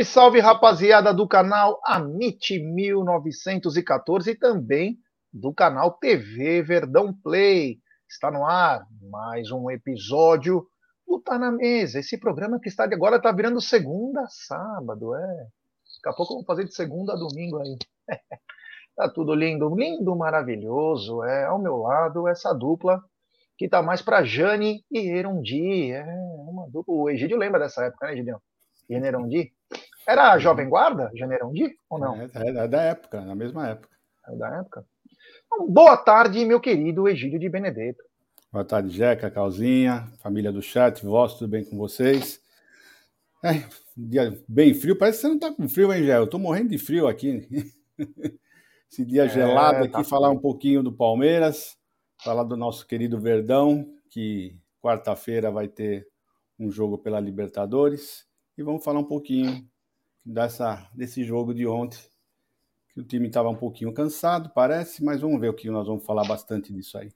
Salve, salve, rapaziada do canal Amit 1914 e também do canal TV Verdão Play. Está no ar mais um episódio do Tá na Mesa. Esse programa que está agora está virando segunda a sábado, é. Daqui a pouco vamos fazer de segunda a domingo aí. tá tudo lindo, lindo, maravilhoso. É ao meu lado essa dupla que tá mais para Jane e Erondi. É uma dupla. O Egídio lembra dessa época, né, Egidião? Generondi. Era a. Jovem Guarda, Generondi, ou não? É, é, é, da época, na mesma época. É da época. Então, boa tarde, meu querido Egídio de Benedetto. Boa tarde, Jeca, Calzinha, família do chat, vós, tudo bem com vocês? É, dia bem frio, parece que você não tá com frio, hein, Gé? Eu tô morrendo de frio aqui. Esse dia é, gelado aqui, tá falar um pouquinho do Palmeiras, falar do nosso querido Verdão, que quarta-feira vai ter um jogo pela Libertadores e vamos falar um pouquinho dessa, desse jogo de ontem, que o time estava um pouquinho cansado, parece, mas vamos ver o que nós vamos falar bastante disso aí.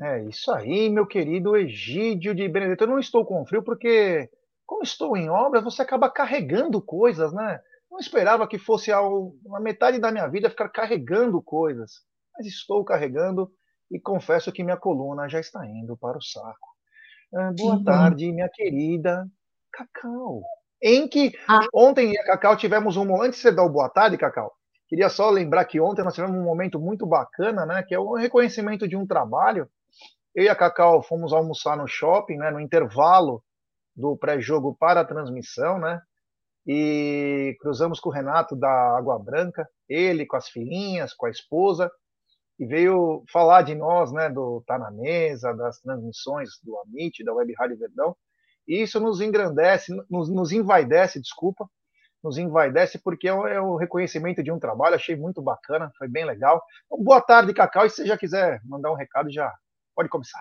É isso aí, meu querido Egídio de Benedetto. Eu não estou com frio porque, como estou em obra, você acaba carregando coisas, né? Não esperava que fosse ao, a metade da minha vida ficar carregando coisas, mas estou carregando e confesso que minha coluna já está indo para o saco. Ah, boa tarde, minha querida Cacau. Em que ah. ontem, Cacau, tivemos um. Antes de você dar o boa tarde, Cacau, queria só lembrar que ontem nós tivemos um momento muito bacana, né? Que é o reconhecimento de um trabalho. Eu e a Cacau fomos almoçar no shopping, né? No intervalo do pré-jogo para a transmissão, né? E cruzamos com o Renato da Água Branca, ele com as filhinhas, com a esposa, e veio falar de nós, né? Do Tá na Mesa, das transmissões do Amit, da Web Rádio Verdão. Isso nos engrandece, nos, nos envaidece, desculpa, nos envaidece porque é o, é o, reconhecimento de um trabalho, achei muito bacana, foi bem legal. Então, boa tarde, Cacau, e se já quiser mandar um recado, já pode começar.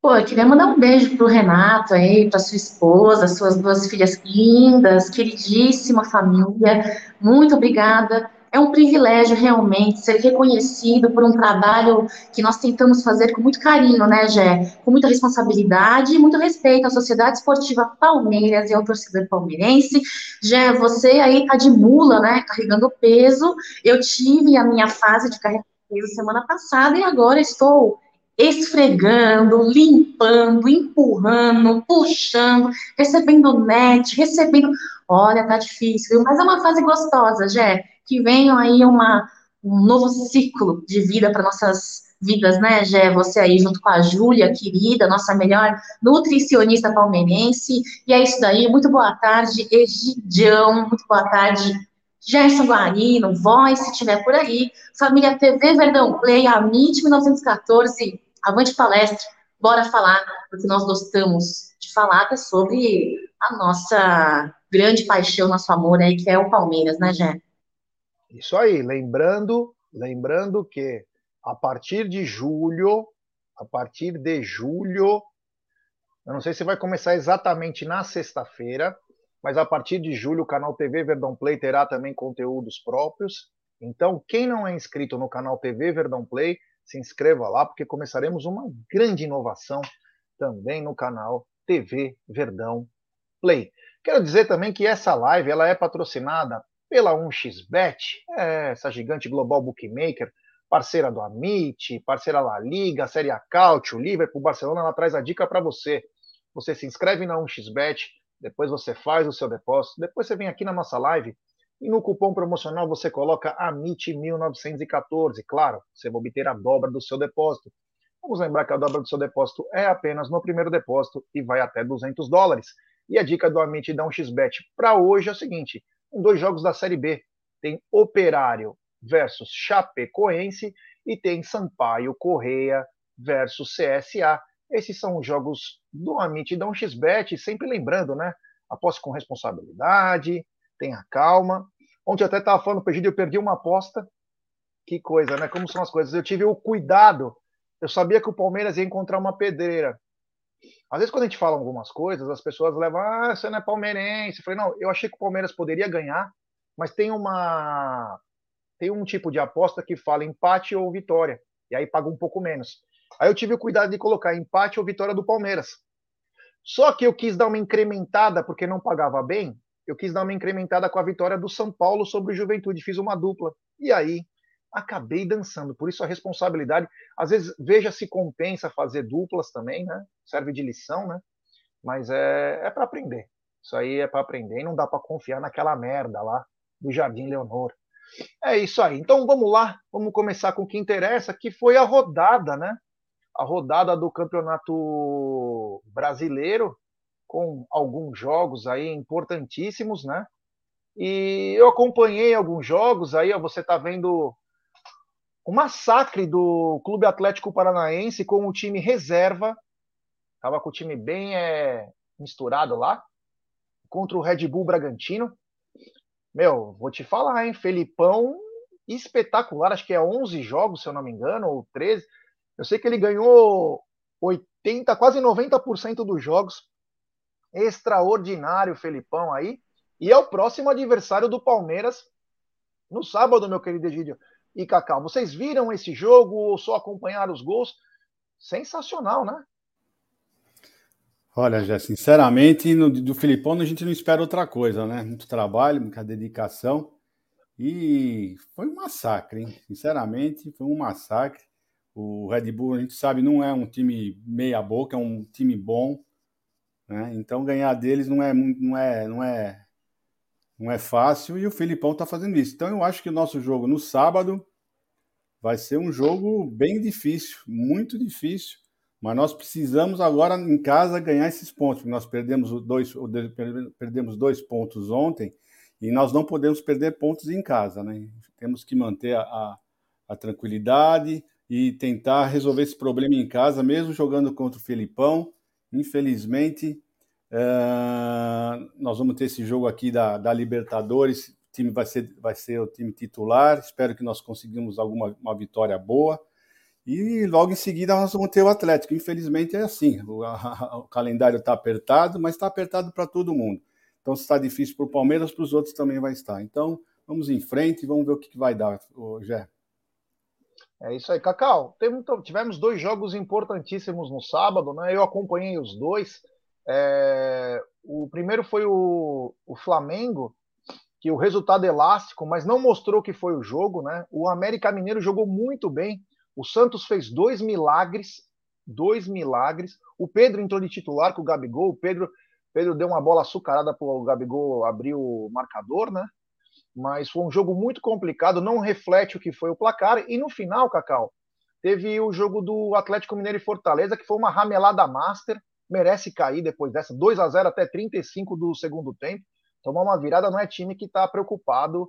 Pô, eu queria mandar um beijo pro Renato aí, pra sua esposa, suas duas filhas lindas, queridíssima família. Muito obrigada é um privilégio realmente ser reconhecido por um trabalho que nós tentamos fazer com muito carinho, né, Gé? Com muita responsabilidade e muito respeito à Sociedade Esportiva Palmeiras e ao torcedor palmeirense. Gé, você aí tá de mula, né, carregando peso. Eu tive a minha fase de carregar peso semana passada e agora estou esfregando, limpando, empurrando, puxando, recebendo net, recebendo. Olha, tá difícil, mas é uma fase gostosa, Jé que venham aí uma, um novo ciclo de vida para nossas vidas, né, Gé? Você aí junto com a Júlia, querida, nossa melhor nutricionista palmeirense. E é isso daí. Muito boa tarde, Egidião. Muito boa tarde, Gerson Guarino, voz, se estiver por aí. Família TV Verdão Play, a MIT 1914. Avante palestra. Bora falar, porque nós gostamos de falar é sobre a nossa grande paixão, nosso amor aí, que é o Palmeiras, né, Gé? Isso aí, lembrando, lembrando que a partir de julho, a partir de julho, eu não sei se vai começar exatamente na sexta-feira, mas a partir de julho o canal TV Verdão Play terá também conteúdos próprios. Então, quem não é inscrito no canal TV Verdão Play, se inscreva lá, porque começaremos uma grande inovação também no canal TV Verdão Play. Quero dizer também que essa live ela é patrocinada pela 1xBet, é, essa gigante global bookmaker, parceira do Amit, parceira da Liga, Série A Cautio, Liverpool, Barcelona, ela traz a dica para você. Você se inscreve na 1xBet, depois você faz o seu depósito, depois você vem aqui na nossa live e no cupom promocional você coloca AMIT1914. Claro, você vai obter a dobra do seu depósito. Vamos lembrar que a dobra do seu depósito é apenas no primeiro depósito e vai até 200 dólares. E a dica do Amit da 1xBet para hoje é o seguinte: dois jogos da Série B. Tem Operário versus Chapecoense e tem Sampaio Correia versus CSA. Esses são os jogos do Amit e da 1xBet, sempre lembrando, né? Aposte com responsabilidade, tenha calma. Ontem eu até estava falando para o eu perdi uma aposta. Que coisa, né? Como são as coisas. Eu tive o cuidado. Eu sabia que o Palmeiras ia encontrar uma pedreira. Às vezes, quando a gente fala algumas coisas, as pessoas levam, ah, você não é palmeirense. Eu falei, não, eu achei que o Palmeiras poderia ganhar, mas tem uma. Tem um tipo de aposta que fala empate ou vitória. E aí paga um pouco menos. Aí eu tive o cuidado de colocar empate ou vitória do Palmeiras. Só que eu quis dar uma incrementada porque não pagava bem. eu quis dar uma incrementada com a vitória do São Paulo sobre o Juventude, fiz uma dupla. E aí, acabei dançando. Por isso a responsabilidade, às vezes veja se compensa fazer duplas também, né? Serve de lição, né? Mas é, é para aprender. Isso aí é para aprender e não dá para confiar naquela merda lá do Jardim Leonor. É isso aí. Então vamos lá, vamos começar com o que interessa, que foi a rodada, né? A rodada do Campeonato Brasileiro, com alguns jogos aí importantíssimos, né? E eu acompanhei alguns jogos aí, ó, você está vendo o massacre do Clube Atlético Paranaense com o time reserva. Tava com o time bem é, misturado lá. Contra o Red Bull Bragantino. Meu, vou te falar, hein? Felipão espetacular. Acho que é 11 jogos, se eu não me engano, ou 13. Eu sei que ele ganhou 80, quase 90% dos jogos. Extraordinário, Felipão aí. E é o próximo adversário do Palmeiras no sábado, meu querido Egídio e Cacau. Vocês viram esse jogo ou só acompanharam os gols? Sensacional, né? Olha, já sinceramente, no, do Filipão a gente não espera outra coisa, né? Muito trabalho, muita dedicação. E foi um massacre, hein? Sinceramente, foi um massacre. O Red Bull, a gente sabe, não é um time meia-boca, é um time bom. Né? Então ganhar deles não é, não é, não é não é fácil e o Filipão está fazendo isso. Então eu acho que o nosso jogo no sábado vai ser um jogo bem difícil, muito difícil. Mas nós precisamos agora em casa ganhar esses pontos. Nós perdemos dois, perdemos dois pontos ontem e nós não podemos perder pontos em casa, né? Temos que manter a, a, a tranquilidade e tentar resolver esse problema em casa, mesmo jogando contra o Filipão. Infelizmente, Uh, nós vamos ter esse jogo aqui da, da Libertadores. O time vai ser, vai ser o time titular. Espero que nós conseguimos alguma uma vitória boa. E logo em seguida nós vamos ter o Atlético. Infelizmente é assim. O, a, o calendário está apertado, mas está apertado para todo mundo. Então, se está difícil para o Palmeiras, para os outros também vai estar. Então, vamos em frente e vamos ver o que, que vai dar, Gé. É isso aí, Cacau. Tivemos dois jogos importantíssimos no sábado, né? Eu acompanhei os dois. É, o primeiro foi o, o Flamengo, que o resultado é elástico, mas não mostrou que foi o jogo, né? O América Mineiro jogou muito bem. O Santos fez dois milagres, dois milagres. O Pedro entrou de titular com o Gabigol. O Pedro, Pedro deu uma bola açucarada para o Gabigol abrir o marcador, né? Mas foi um jogo muito complicado, não reflete o que foi o placar. E no final, Cacau, teve o jogo do Atlético Mineiro e Fortaleza, que foi uma ramelada master merece cair depois dessa. 2 a 0 até 35 do segundo tempo. Tomar uma virada não é time que está preocupado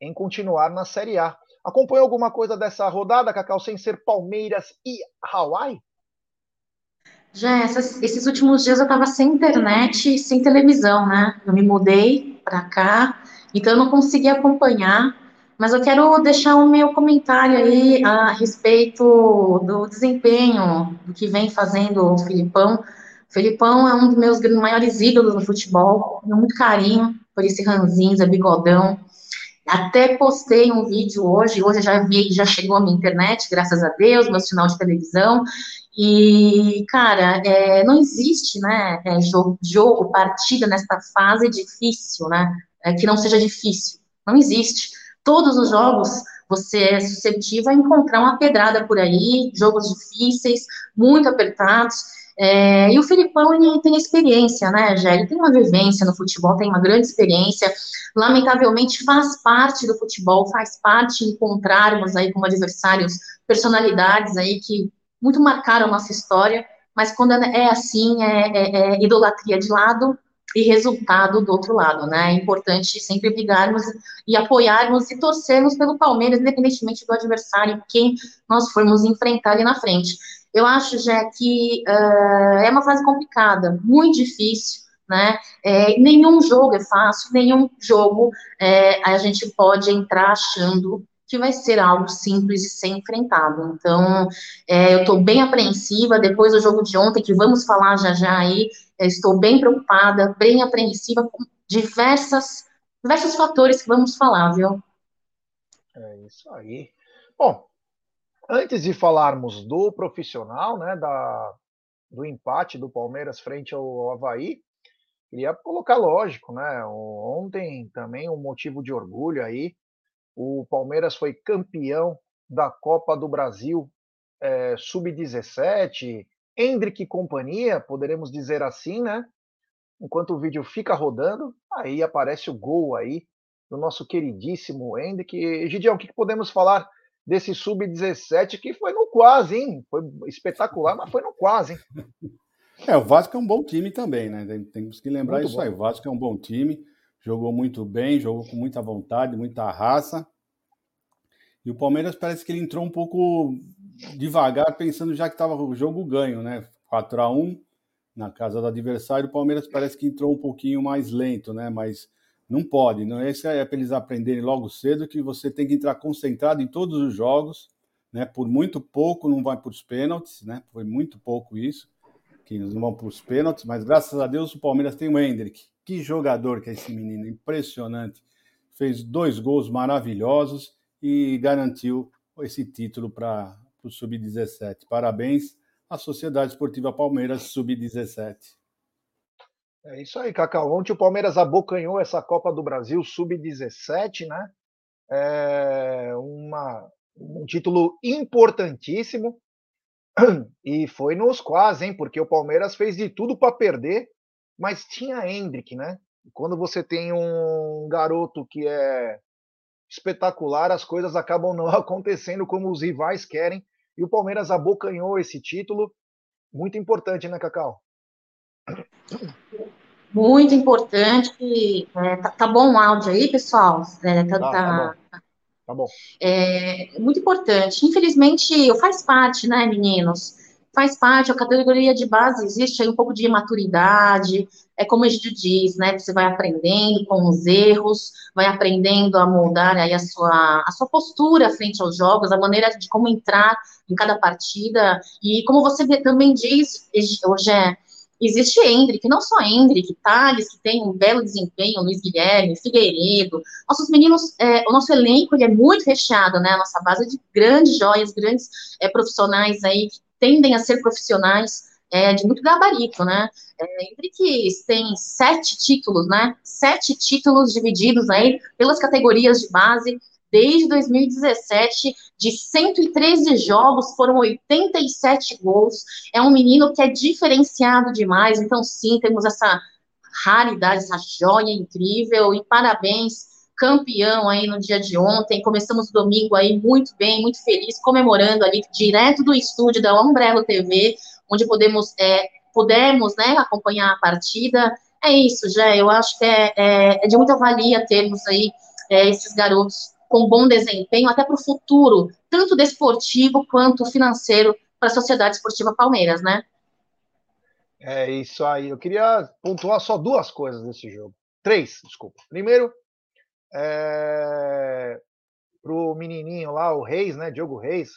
em continuar na Série A. Acompanhou alguma coisa dessa rodada, Cacau, sem ser Palmeiras e Hawaii? Já essas, esses últimos dias eu estava sem internet sem televisão, né? Eu me mudei para cá, então eu não consegui acompanhar mas eu quero deixar o meu comentário aí a respeito do desempenho do que vem fazendo o Filipão Felipão é um dos meus maiores ídolos no futebol, tenho muito carinho por esse ranzinza, bigodão. Até postei um vídeo hoje, hoje já vi, já chegou a minha internet, graças a Deus, meu sinal de televisão. E, cara, é, não existe, né, é, jogo, jogo, partida nesta fase difícil, né, é, que não seja difícil. Não existe. Todos os jogos você é suscetível a encontrar uma pedrada por aí, jogos difíceis, muito apertados. É, e o Filipão ele tem experiência, né, Gé? Ele tem uma vivência no futebol, tem uma grande experiência. Lamentavelmente faz parte do futebol, faz parte encontrarmos aí como adversários personalidades aí que muito marcaram nossa história, mas quando é assim, é, é, é idolatria de lado e resultado do outro lado, né? É importante sempre brigarmos e apoiarmos e torcermos pelo Palmeiras, independentemente do adversário, quem nós formos enfrentar ali na frente. Eu acho, já que uh, é uma fase complicada, muito difícil, né? É, nenhum jogo é fácil, nenhum jogo é, a gente pode entrar achando que vai ser algo simples de ser enfrentado. Então, é, eu estou bem apreensiva depois do jogo de ontem, que vamos falar já já aí. estou bem preocupada, bem apreensiva com diversas, diversos fatores que vamos falar, viu? É isso aí. Bom, Antes de falarmos do profissional, né, da, do empate do Palmeiras frente ao Havaí, queria colocar lógico, né? Ontem também um motivo de orgulho aí. O Palmeiras foi campeão da Copa do Brasil é, sub-17, Hendrick e companhia, poderemos dizer assim, né? Enquanto o vídeo fica rodando, aí aparece o gol aí do nosso queridíssimo Hendrick. Gideon, o que podemos falar desse sub-17 que foi no quase, hein? Foi espetacular, mas foi no quase, hein? É, o Vasco é um bom time também, né? Temos que lembrar muito isso bom. aí. O Vasco é um bom time, jogou muito bem, jogou com muita vontade, muita raça. E o Palmeiras parece que ele entrou um pouco devagar, pensando já que estava o jogo ganho, né? 4 a 1 na casa do adversário. O Palmeiras parece que entrou um pouquinho mais lento, né? Mas não pode. Não esse é para eles aprenderem logo cedo que você tem que entrar concentrado em todos os jogos, né? Por muito pouco não vai para os pênaltis, né? Foi muito pouco isso que não vão para os pênaltis, mas graças a Deus o Palmeiras tem o Hendrick. Que jogador que é esse menino, impressionante. Fez dois gols maravilhosos e garantiu esse título para o Sub-17. Parabéns à Sociedade Esportiva Palmeiras Sub-17. É isso aí, Cacau. Ontem o Palmeiras abocanhou essa Copa do Brasil Sub-17, né? É uma, um título importantíssimo. E foi nos quase, hein? Porque o Palmeiras fez de tudo para perder, mas tinha Hendrick, né? quando você tem um garoto que é espetacular, as coisas acabam não acontecendo como os rivais querem. E o Palmeiras abocanhou esse título. Muito importante, né, Cacau? Muito importante. É, tá, tá, bom o áudio aí, pessoal? É, tá, tá, tá, tá, tá bom. É, muito importante. Infelizmente, faz parte, né, meninos? faz parte, a categoria de base existe aí um pouco de imaturidade, é como a gente diz, né, você vai aprendendo com os erros, vai aprendendo a moldar aí a sua, a sua postura frente aos jogos, a maneira de como entrar em cada partida, e como você também diz, hoje é, existe Hendrick, não só Hendrick, Thales, que tem um belo desempenho, Luiz Guilherme, Figueiredo, nossos meninos, é, o nosso elenco ele é muito recheado, né, a nossa base é de grandes joias, grandes é, profissionais aí, que tendem a ser profissionais é, de muito gabarito, né? É, Hendrick tem sete títulos, né? Sete títulos divididos aí pelas categorias de base. Desde 2017, de 113 jogos, foram 87 gols. É um menino que é diferenciado demais. Então, sim, temos essa raridade, essa joia incrível. E parabéns campeão aí no dia de ontem. Começamos o domingo aí muito bem, muito feliz, comemorando ali direto do estúdio da Umbrella TV, onde podemos, é, pudemos né, acompanhar a partida. É isso, já. Eu acho que é, é, é de muita valia termos aí é, esses garotos com bom desempenho, até para o futuro, tanto desportivo quanto financeiro, para a Sociedade Esportiva Palmeiras, né? É isso aí. Eu queria pontuar só duas coisas nesse jogo. Três, desculpa. Primeiro, é, o menininho lá, o Reis, né, Diogo Reis,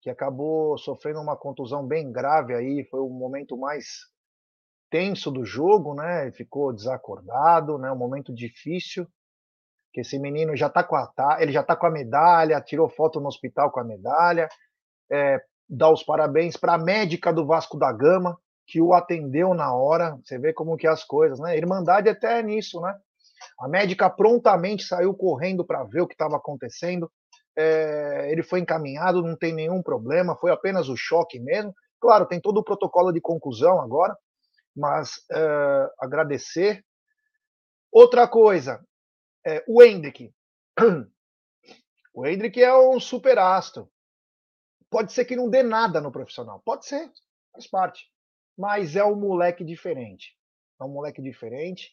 que acabou sofrendo uma contusão bem grave aí, foi o momento mais tenso do jogo, né? Ficou desacordado, né? Um momento difícil. Que esse menino já tá com a ele já tá com a medalha, tirou foto no hospital com a medalha. É, dá os parabéns para a médica do Vasco da Gama que o atendeu na hora. Você vê como que é as coisas, né? Irmandade até é nisso, né? A médica prontamente saiu correndo para ver o que estava acontecendo. É, ele foi encaminhado, não tem nenhum problema, foi apenas o choque mesmo. Claro, tem todo o protocolo de conclusão agora, mas é, agradecer. Outra coisa, é, o Hendrick. O Hendrick é um super astro. Pode ser que não dê nada no profissional, pode ser, faz parte. Mas é um moleque diferente. É um moleque diferente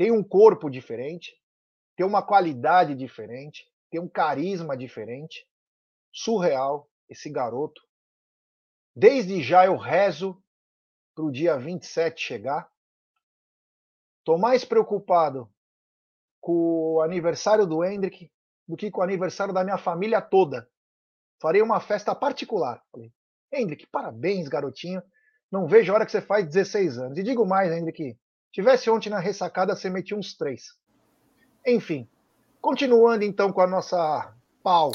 tem um corpo diferente, tem uma qualidade diferente, tem um carisma diferente. Surreal esse garoto. Desde já eu rezo para o dia 27 chegar. Estou mais preocupado com o aniversário do Hendrick do que com o aniversário da minha família toda. Farei uma festa particular. Falei, Hendrick, parabéns, garotinho. Não vejo a hora que você faz 16 anos. E digo mais, Hendrick, Tivesse ontem na ressacada, você metia uns três. Enfim, continuando então com a nossa pau.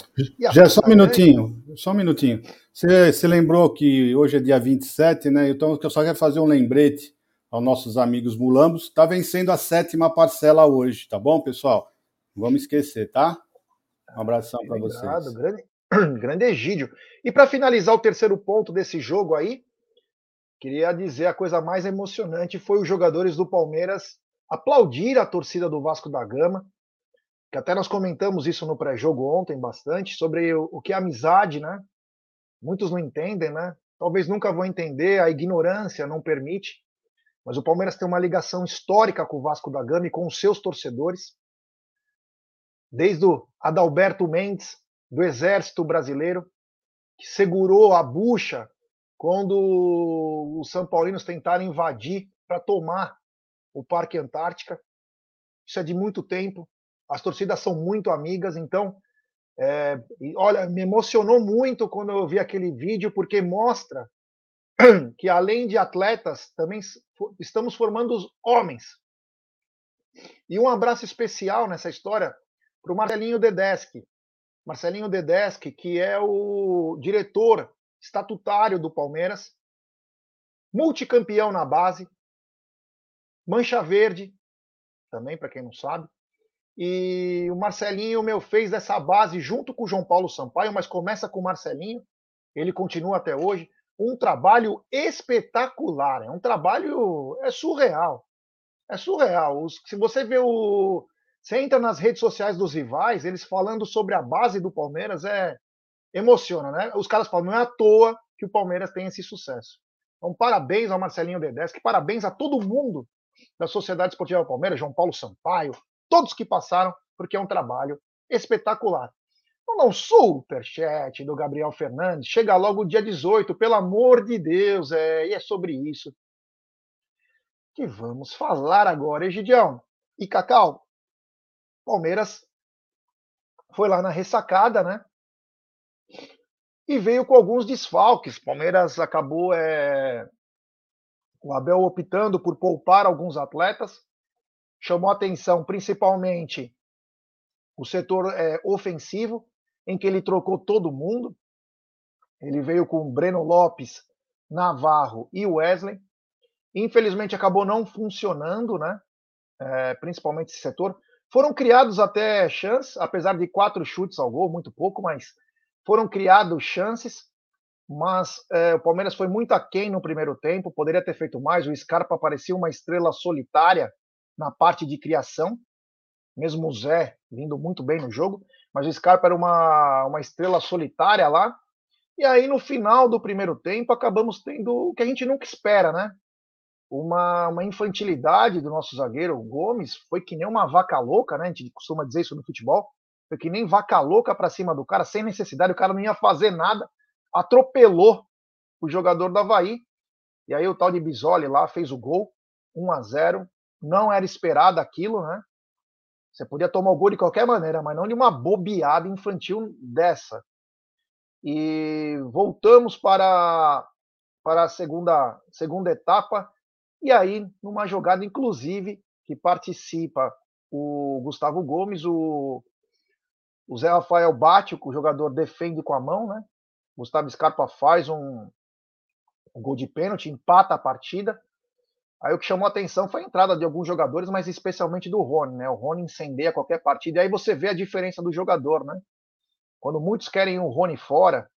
Já só um minutinho, só um minutinho. Você, você lembrou que hoje é dia 27, né? Então eu só quero fazer um lembrete aos nossos amigos mulambos. Está vencendo a sétima parcela hoje, tá bom, pessoal? Não vamos esquecer, tá? Um abração para vocês. Grande, grande Egídio. E para finalizar o terceiro ponto desse jogo aí, queria dizer a coisa mais emocionante foi os jogadores do Palmeiras aplaudir a torcida do Vasco da Gama, que até nós comentamos isso no pré-jogo ontem bastante, sobre o, o que é amizade, né? Muitos não entendem, né? Talvez nunca vão entender, a ignorância não permite. Mas o Palmeiras tem uma ligação histórica com o Vasco da Gama e com os seus torcedores. Desde o Adalberto Mendes, do Exército Brasileiro, que segurou a bucha quando os São Paulinos tentaram invadir para tomar o Parque Antártica. Isso é de muito tempo. As torcidas são muito amigas, então, é, olha, me emocionou muito quando eu vi aquele vídeo, porque mostra que além de atletas, também estamos formando os homens. E um abraço especial nessa história para o Marcelinho Dedeschi. Marcelinho Dedeschi, que é o diretor estatutário do Palmeiras, multicampeão na base, Mancha Verde, também, para quem não sabe. E o Marcelinho, meu, fez dessa base junto com o João Paulo Sampaio, mas começa com o Marcelinho, ele continua até hoje. Um trabalho espetacular, é um trabalho é surreal. É surreal. Os, se você vê o. Você entra nas redes sociais dos rivais, eles falando sobre a base do Palmeiras, é emociona, né? Os caras falam, não é à toa que o Palmeiras tem esse sucesso. Então, parabéns ao Marcelinho Dedeschi, parabéns a todo mundo da Sociedade Esportiva Palmeiras, João Paulo Sampaio, todos que passaram, porque é um trabalho espetacular. Um superchat do Gabriel Fernandes. Chega logo dia 18, pelo amor de Deus, é, e é sobre isso que vamos falar agora, Egidião. E Cacau, Palmeiras foi lá na ressacada, né? E veio com alguns desfalques. Palmeiras acabou é, o Abel optando por poupar alguns atletas, chamou atenção principalmente o setor é, ofensivo, em que ele trocou todo mundo. Ele veio com Breno Lopes, Navarro e Wesley. Infelizmente acabou não funcionando, né? É, principalmente esse setor. Foram criados até chances, apesar de quatro chutes ao gol, muito pouco, mas foram criados chances mas é, o Palmeiras foi muito aquém no primeiro tempo, poderia ter feito mais. O Scarpa parecia uma estrela solitária na parte de criação, mesmo o Zé vindo muito bem no jogo, mas o Scarpa era uma, uma estrela solitária lá. E aí, no final do primeiro tempo, acabamos tendo o que a gente nunca espera, né? Uma, uma infantilidade do nosso zagueiro, Gomes, foi que nem uma vaca louca, né? A gente costuma dizer isso no futebol. Foi que nem vaca louca para cima do cara, sem necessidade, o cara não ia fazer nada atropelou o jogador do Havaí. E aí o tal de Bisoli lá fez o gol, 1 a 0 Não era esperado aquilo, né? Você podia tomar o gol de qualquer maneira, mas não de uma bobeada infantil dessa. E voltamos para, para a segunda, segunda etapa. E aí, numa jogada, inclusive, que participa o Gustavo Gomes, o, o Zé Rafael bate, o jogador defende com a mão, né? Gustavo Scarpa faz um, um gol de pênalti, empata a partida. Aí o que chamou a atenção foi a entrada de alguns jogadores, mas especialmente do Rony, né? O Rony incendeia qualquer partida. E aí você vê a diferença do jogador, né? Quando muitos querem o Rony fora,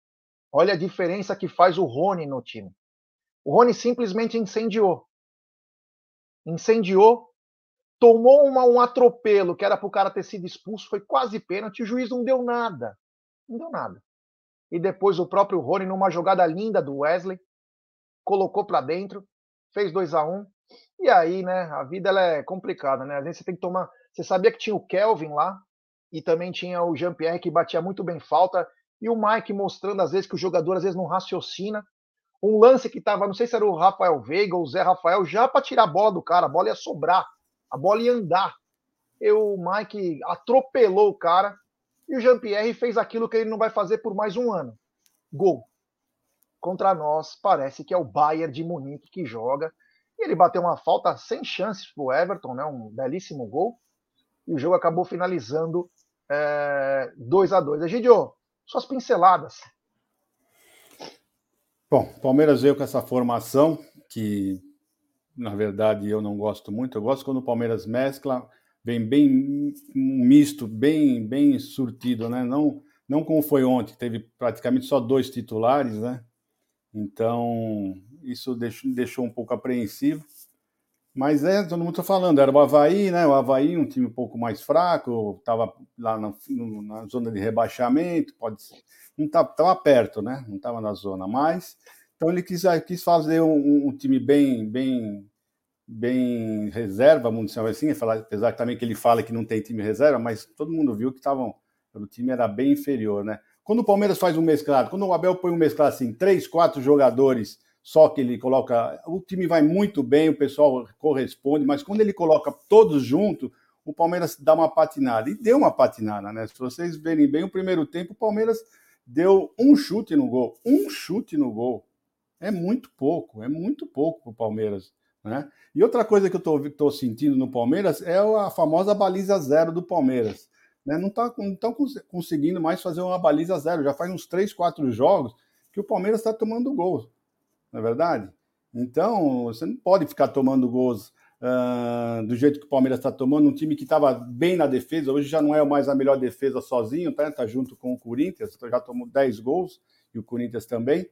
olha a diferença que faz o Rony no time. O Rony simplesmente incendiou. Incendiou, tomou uma, um atropelo que era para o cara ter sido expulso, foi quase pênalti, o juiz não deu nada. Não deu nada e depois o próprio Rony, numa jogada linda do Wesley, colocou para dentro, fez 2 a 1 um, E aí, né, a vida ela é complicada, né? Às vezes você tem que tomar. Você sabia que tinha o Kelvin lá, e também tinha o Jean-Pierre que batia muito bem falta, e o Mike mostrando às vezes que o jogador às vezes não raciocina. Um lance que tava, não sei se era o Rafael Veiga ou o Zé Rafael, já para tirar a bola do cara, a bola ia sobrar, a bola ia andar. E o Mike atropelou o cara, e o Jean-Pierre fez aquilo que ele não vai fazer por mais um ano. Gol. Contra nós, parece que é o Bayern de Munique que joga. E ele bateu uma falta sem chances para o Everton, né? um belíssimo gol. E o jogo acabou finalizando é, 2 a 2 Egidio, suas pinceladas. Bom, Palmeiras veio com essa formação que na verdade, eu não gosto muito. Eu gosto quando o Palmeiras mescla, vem bem misto, bem bem surtido, né? Não, não como foi ontem, teve praticamente só dois titulares, né? Então, isso deixou, deixou um pouco apreensivo. Mas é, todo mundo está falando, era o Havaí, né? O Havaí, um time um pouco mais fraco, estava lá na, na, zona de rebaixamento, pode ser. Não estava perto, né? Não estava na zona mais. Então ele quis, quis fazer um, um, time bem, bem, bem reserva, vamos assim, apesar também que ele fala que não tem time reserva, mas todo mundo viu que estavam, o time era bem inferior, né? Quando o Palmeiras faz um mesclado, quando o Abel põe um mesclado assim, três, quatro jogadores só que ele coloca. O time vai muito bem, o pessoal corresponde, mas quando ele coloca todos juntos, o Palmeiras dá uma patinada. E deu uma patinada, né? Se vocês verem bem o primeiro tempo, o Palmeiras deu um chute no gol. Um chute no gol. É muito pouco, é muito pouco para o Palmeiras. Né? E outra coisa que eu estou sentindo no Palmeiras é a famosa baliza zero do Palmeiras. Né? Não está tá conseguindo mais fazer uma baliza zero. Já faz uns 3, 4 jogos que o Palmeiras está tomando gol não é verdade? Então, você não pode ficar tomando gols uh, do jeito que o Palmeiras está tomando, um time que estava bem na defesa, hoje já não é mais a melhor defesa sozinho, tá? Tá junto com o Corinthians, então já tomou 10 gols, e o Corinthians também.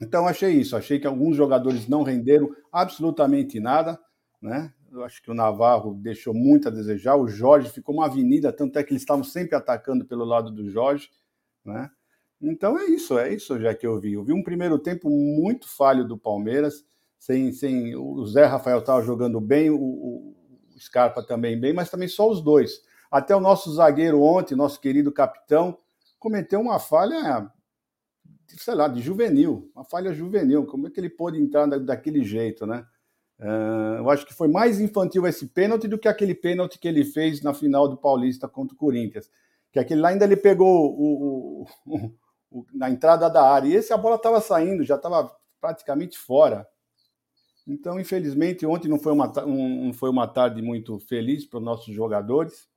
Então, achei isso, achei que alguns jogadores não renderam absolutamente nada, né? Eu acho que o Navarro deixou muito a desejar, o Jorge ficou uma avenida, tanto é que eles estavam sempre atacando pelo lado do Jorge, né? Então é isso, é isso já que eu vi. Eu vi um primeiro tempo muito falho do Palmeiras, sem, sem o Zé Rafael estava jogando bem, o, o, Scarpa também bem, mas também só os dois. Até o nosso zagueiro ontem, nosso querido capitão, cometeu uma falha, sei lá, de juvenil, uma falha juvenil. Como é que ele pôde entrar daquele jeito, né? Uh, eu acho que foi mais infantil esse pênalti do que aquele pênalti que ele fez na final do Paulista contra o Corinthians. Que aquele lá ainda ele pegou o, o, na entrada da área. E esse a bola estava saindo, já estava praticamente fora. Então, infelizmente, ontem não foi uma, um, não foi uma tarde muito feliz para os nossos jogadores.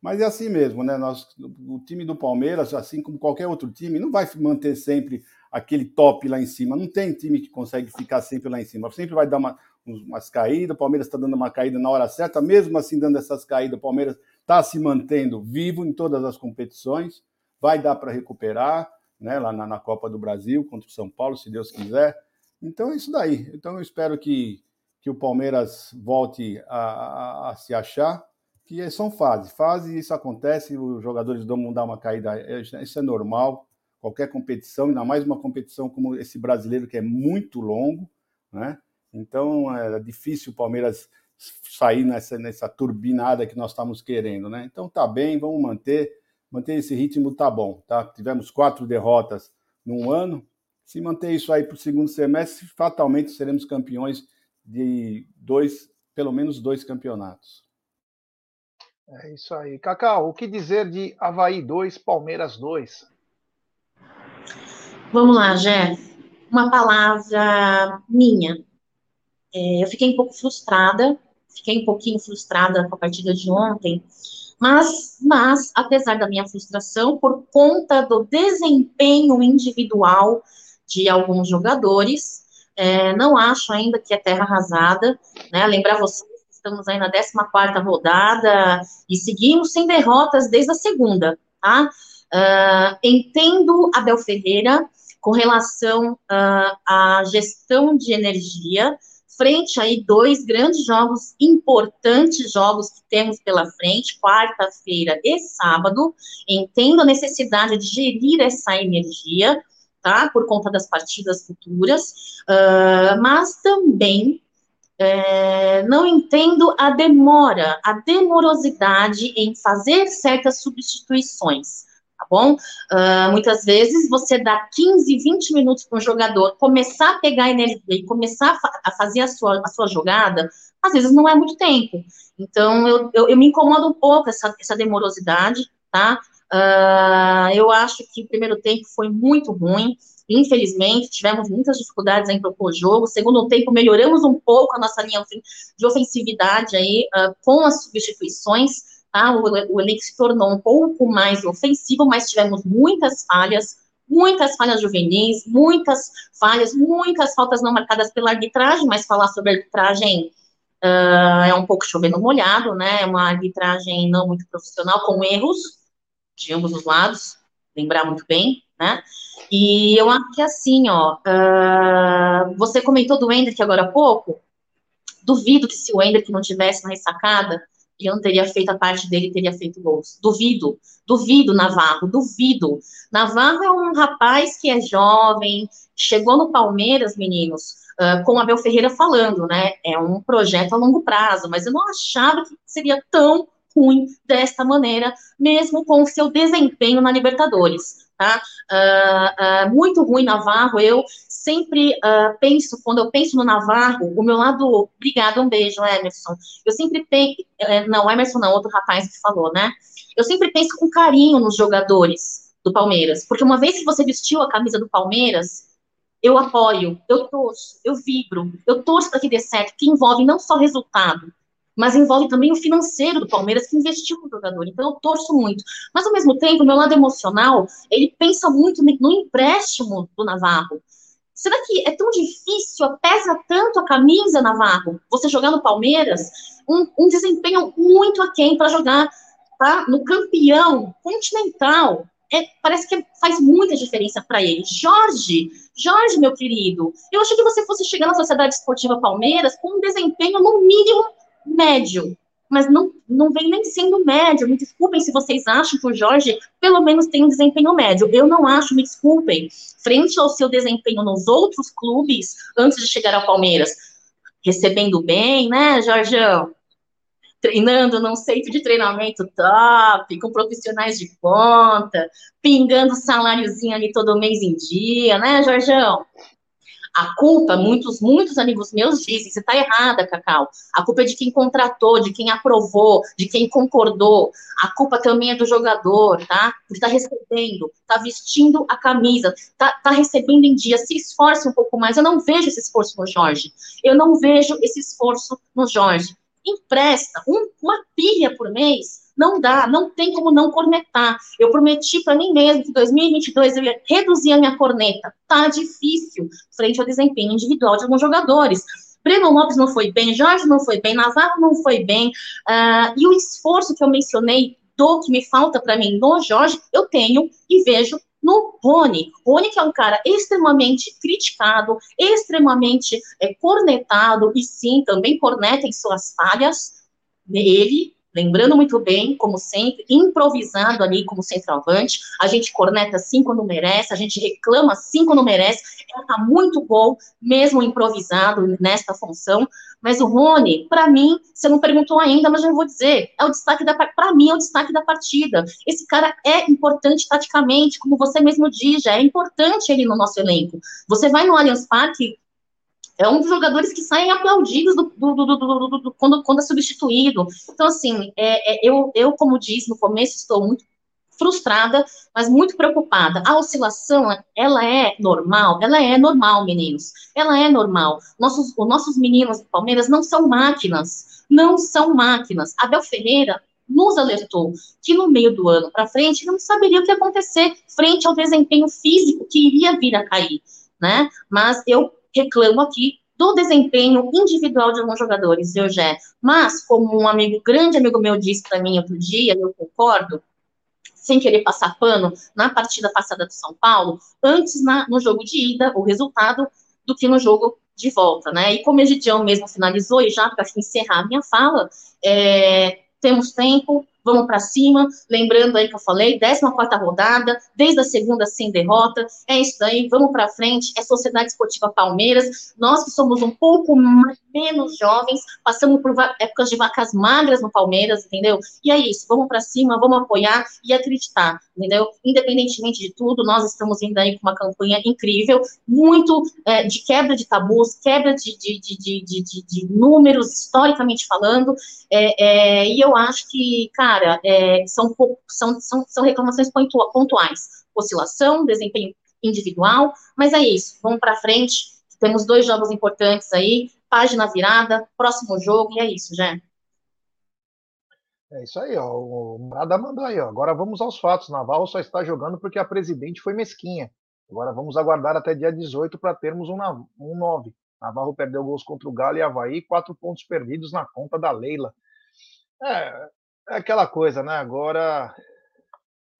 Mas é assim mesmo, né? Nós, o time do Palmeiras, assim como qualquer outro time, não vai manter sempre aquele top lá em cima. Não tem time que consegue ficar sempre lá em cima. Sempre vai dar uma, umas caídas. O Palmeiras está dando uma caída na hora certa. Mesmo assim, dando essas caídas, o Palmeiras está se mantendo vivo em todas as competições. Vai dar para recuperar né, lá na, na, Copa do Brasil contra o São Paulo, se Deus quiser. Então é isso daí. Então eu espero que, que o Palmeiras volte a, a, a se achar, que são fases. Fase, isso acontece, os jogadores vão dar uma caída, é, isso é normal. Qualquer competição, ainda mais uma competição como esse brasileiro que é muito longo, né? Então é difícil o Palmeiras sair nessa, nessa turbinada que nós estamos querendo, né? Então tá bem, vamos manter manter esse ritmo tá bom, tá? Tivemos quatro derrotas num ano. Se manter isso aí para o segundo semestre, fatalmente seremos campeões de dois, pelo menos dois campeonatos. É isso aí. Cacau, o que dizer de Havaí 2, Palmeiras 2? Vamos lá, Jeff. Uma palavra minha. É, eu fiquei um pouco frustrada, fiquei um pouquinho frustrada com a partida de ontem, mas, mas, apesar da minha frustração, por conta do desempenho individual de alguns jogadores, é, não acho ainda que é terra arrasada, né? Lembrar vocês estamos aí na 14 rodada e seguimos sem derrotas desde a segunda, tá? Uh, entendo Abel Ferreira com relação uh, à gestão de energia, frente aí dois grandes jogos, importantes jogos que temos pela frente, quarta-feira e sábado. Entendo a necessidade de gerir essa energia, tá? Por conta das partidas futuras, uh, mas também é, não entendo a demora, a demorosidade em fazer certas substituições tá bom? Uh, muitas vezes você dá 15, 20 minutos para um jogador começar a pegar energia e começar a, fa a, fazer a sua, a sua jogada, às vezes não é muito tempo. Então, eu, eu, eu me incomodo um pouco essa, essa demorosidade, tá? Uh, eu acho que o primeiro tempo foi muito ruim, infelizmente, tivemos muitas dificuldades em propor jogo. Segundo tempo, melhoramos um pouco a nossa linha de ofensividade aí, uh, com as substituições, Tá? O, o elenco se tornou um pouco mais ofensivo, mas tivemos muitas falhas, muitas falhas juvenis, muitas falhas, muitas faltas não marcadas pela arbitragem, mas falar sobre arbitragem uh, é um pouco chovendo molhado, né? É uma arbitragem não muito profissional, com erros de ambos os lados, lembrar muito bem, né? E eu acho que assim, ó, uh, você comentou do Hendrick agora há pouco, duvido que se o Hendrick não tivesse na ressacada, não teria feito a parte dele, teria feito gols. Duvido, duvido, Navarro, duvido. Navarro é um rapaz que é jovem, chegou no Palmeiras, meninos, uh, com Abel Ferreira falando, né? É um projeto a longo prazo, mas eu não achava que seria tão ruim desta maneira, mesmo com o seu desempenho na Libertadores. Tá? Uh, uh, muito ruim Navarro, eu sempre uh, penso, quando eu penso no Navarro, o meu lado, obrigado, um beijo, Emerson, eu sempre penso, é, não, Emerson não, outro rapaz que falou, né, eu sempre penso com carinho nos jogadores do Palmeiras, porque uma vez que você vestiu a camisa do Palmeiras, eu apoio, eu torço, eu vibro, eu torço para que dê certo, que envolve não só resultado, mas envolve também o financeiro do Palmeiras que investiu no jogador. Então eu torço muito. Mas ao mesmo tempo, meu lado emocional, ele pensa muito no empréstimo do Navarro. Será que é tão difícil, pesa tanto a camisa, Navarro, você jogar no Palmeiras? Um, um desempenho muito aquém para jogar tá, no campeão continental. É, parece que faz muita diferença para ele. Jorge, Jorge, meu querido, eu achei que você fosse chegar na Sociedade Esportiva Palmeiras com um desempenho no mínimo médio, mas não, não vem nem sendo médio. Me desculpem se vocês acham que o Jorge pelo menos tem um desempenho médio. Eu não acho, me desculpem. Frente ao seu desempenho nos outros clubes, antes de chegar ao Palmeiras, recebendo bem, né, Jorgeão? Treinando num centro de treinamento top, com profissionais de ponta, pingando saláriozinho ali todo mês em dia, né, Jorgeão? A culpa, muitos, muitos amigos meus dizem, você está errada, Cacau. A culpa é de quem contratou, de quem aprovou, de quem concordou. A culpa também é do jogador, tá? Por estar tá recebendo, tá vestindo a camisa, tá, tá recebendo em dia, se esforce um pouco mais. Eu não vejo esse esforço no Jorge. Eu não vejo esse esforço no Jorge. Empresta um, uma pilha por mês não dá, não tem como não cornetar. Eu prometi para mim mesmo que em 2022 eu ia reduzir a minha corneta. Tá difícil frente ao desempenho individual de alguns jogadores. Breno Lopes não foi bem, Jorge não foi bem, Navarro não foi bem, uh, e o esforço que eu mencionei do que me falta para mim no Jorge, eu tenho e vejo no Rony. Rony que é um cara extremamente criticado, extremamente é, cornetado, e sim, também corneta em suas falhas, ele Lembrando muito bem, como sempre, improvisado ali como centroavante. A gente corneta sim quando merece, a gente reclama sim quando merece. Ela tá muito bom, mesmo improvisado nesta função. Mas o Rony, para mim, você não perguntou ainda, mas já vou dizer, é o destaque da para mim é o destaque da partida. Esse cara é importante taticamente, como você mesmo diz, já é importante ele no nosso elenco. Você vai no Allianz Parque, é um dos jogadores que saem aplaudidos do, do, do, do quando, quando, é substituído. Então, assim, é, é, eu, eu, como disse no começo, estou muito frustrada, mas muito preocupada. A oscilação, ela é normal? Ela é normal, meninos. Ela é normal. Nossos, os nossos meninos do Palmeiras não são máquinas. Não são máquinas. Abel Ferreira nos alertou que no meio do ano para frente não saberia o que ia acontecer frente ao desempenho físico que iria vir a cair, né? Mas eu reclamo aqui do desempenho individual de alguns jogadores, eu. Mas, como um amigo, grande amigo meu disse para mim outro dia, eu concordo, sem querer passar pano, na partida passada do São Paulo, antes na, no jogo de ida, o resultado, do que no jogo de volta, né? E como o Egidião mesmo finalizou, e já para encerrar a minha fala, é, temos tempo, vamos para cima. Lembrando aí que eu falei, 14 rodada, desde a segunda sem derrota. É isso aí, vamos para frente. É Sociedade Esportiva Palmeiras. Nós que somos um pouco menos jovens, passamos por épocas de vacas magras no Palmeiras, entendeu? E é isso, vamos para cima, vamos apoiar e acreditar, entendeu? Independentemente de tudo, nós estamos indo aí com uma campanha incrível, muito é, de quebra de tabus, quebra de, de, de, de, de números, historicamente falando, é, é, e eu acho que, cara, é, são, são, são, são reclamações pontuais. Oscilação, desempenho individual, mas é isso, vamos para frente. Temos dois jogos importantes aí, página virada, próximo jogo, e é isso, já. É isso aí, ó. O Murada mandou aí, ó. Agora vamos aos fatos. Naval só está jogando porque a presidente foi mesquinha. Agora vamos aguardar até dia 18 para termos um, um 9. Navarro perdeu gols contra o Galo e Havaí, quatro pontos perdidos na conta da Leila. É, é aquela coisa, né? Agora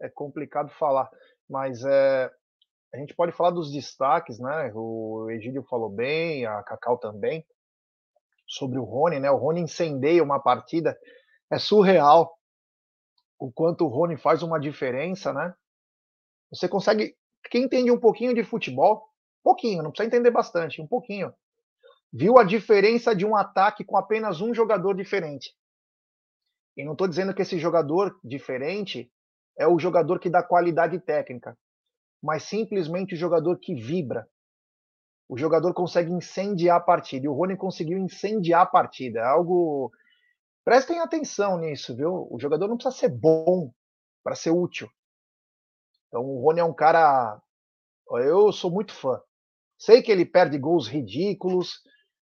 é complicado falar, mas é, a gente pode falar dos destaques, né? O Egídio falou bem, a Cacau também, sobre o Rony, né? O Rony incendeia uma partida, é surreal o quanto o Rony faz uma diferença, né? Você consegue, quem entende um pouquinho de futebol, pouquinho, não precisa entender bastante, um pouquinho, viu a diferença de um ataque com apenas um jogador diferente. E não estou dizendo que esse jogador diferente é o jogador que dá qualidade técnica, mas simplesmente o jogador que vibra. O jogador consegue incendiar a partida. E o Rony conseguiu incendiar a partida. É algo. Prestem atenção nisso, viu? O jogador não precisa ser bom para ser útil. Então o Rony é um cara. Eu sou muito fã. Sei que ele perde gols ridículos,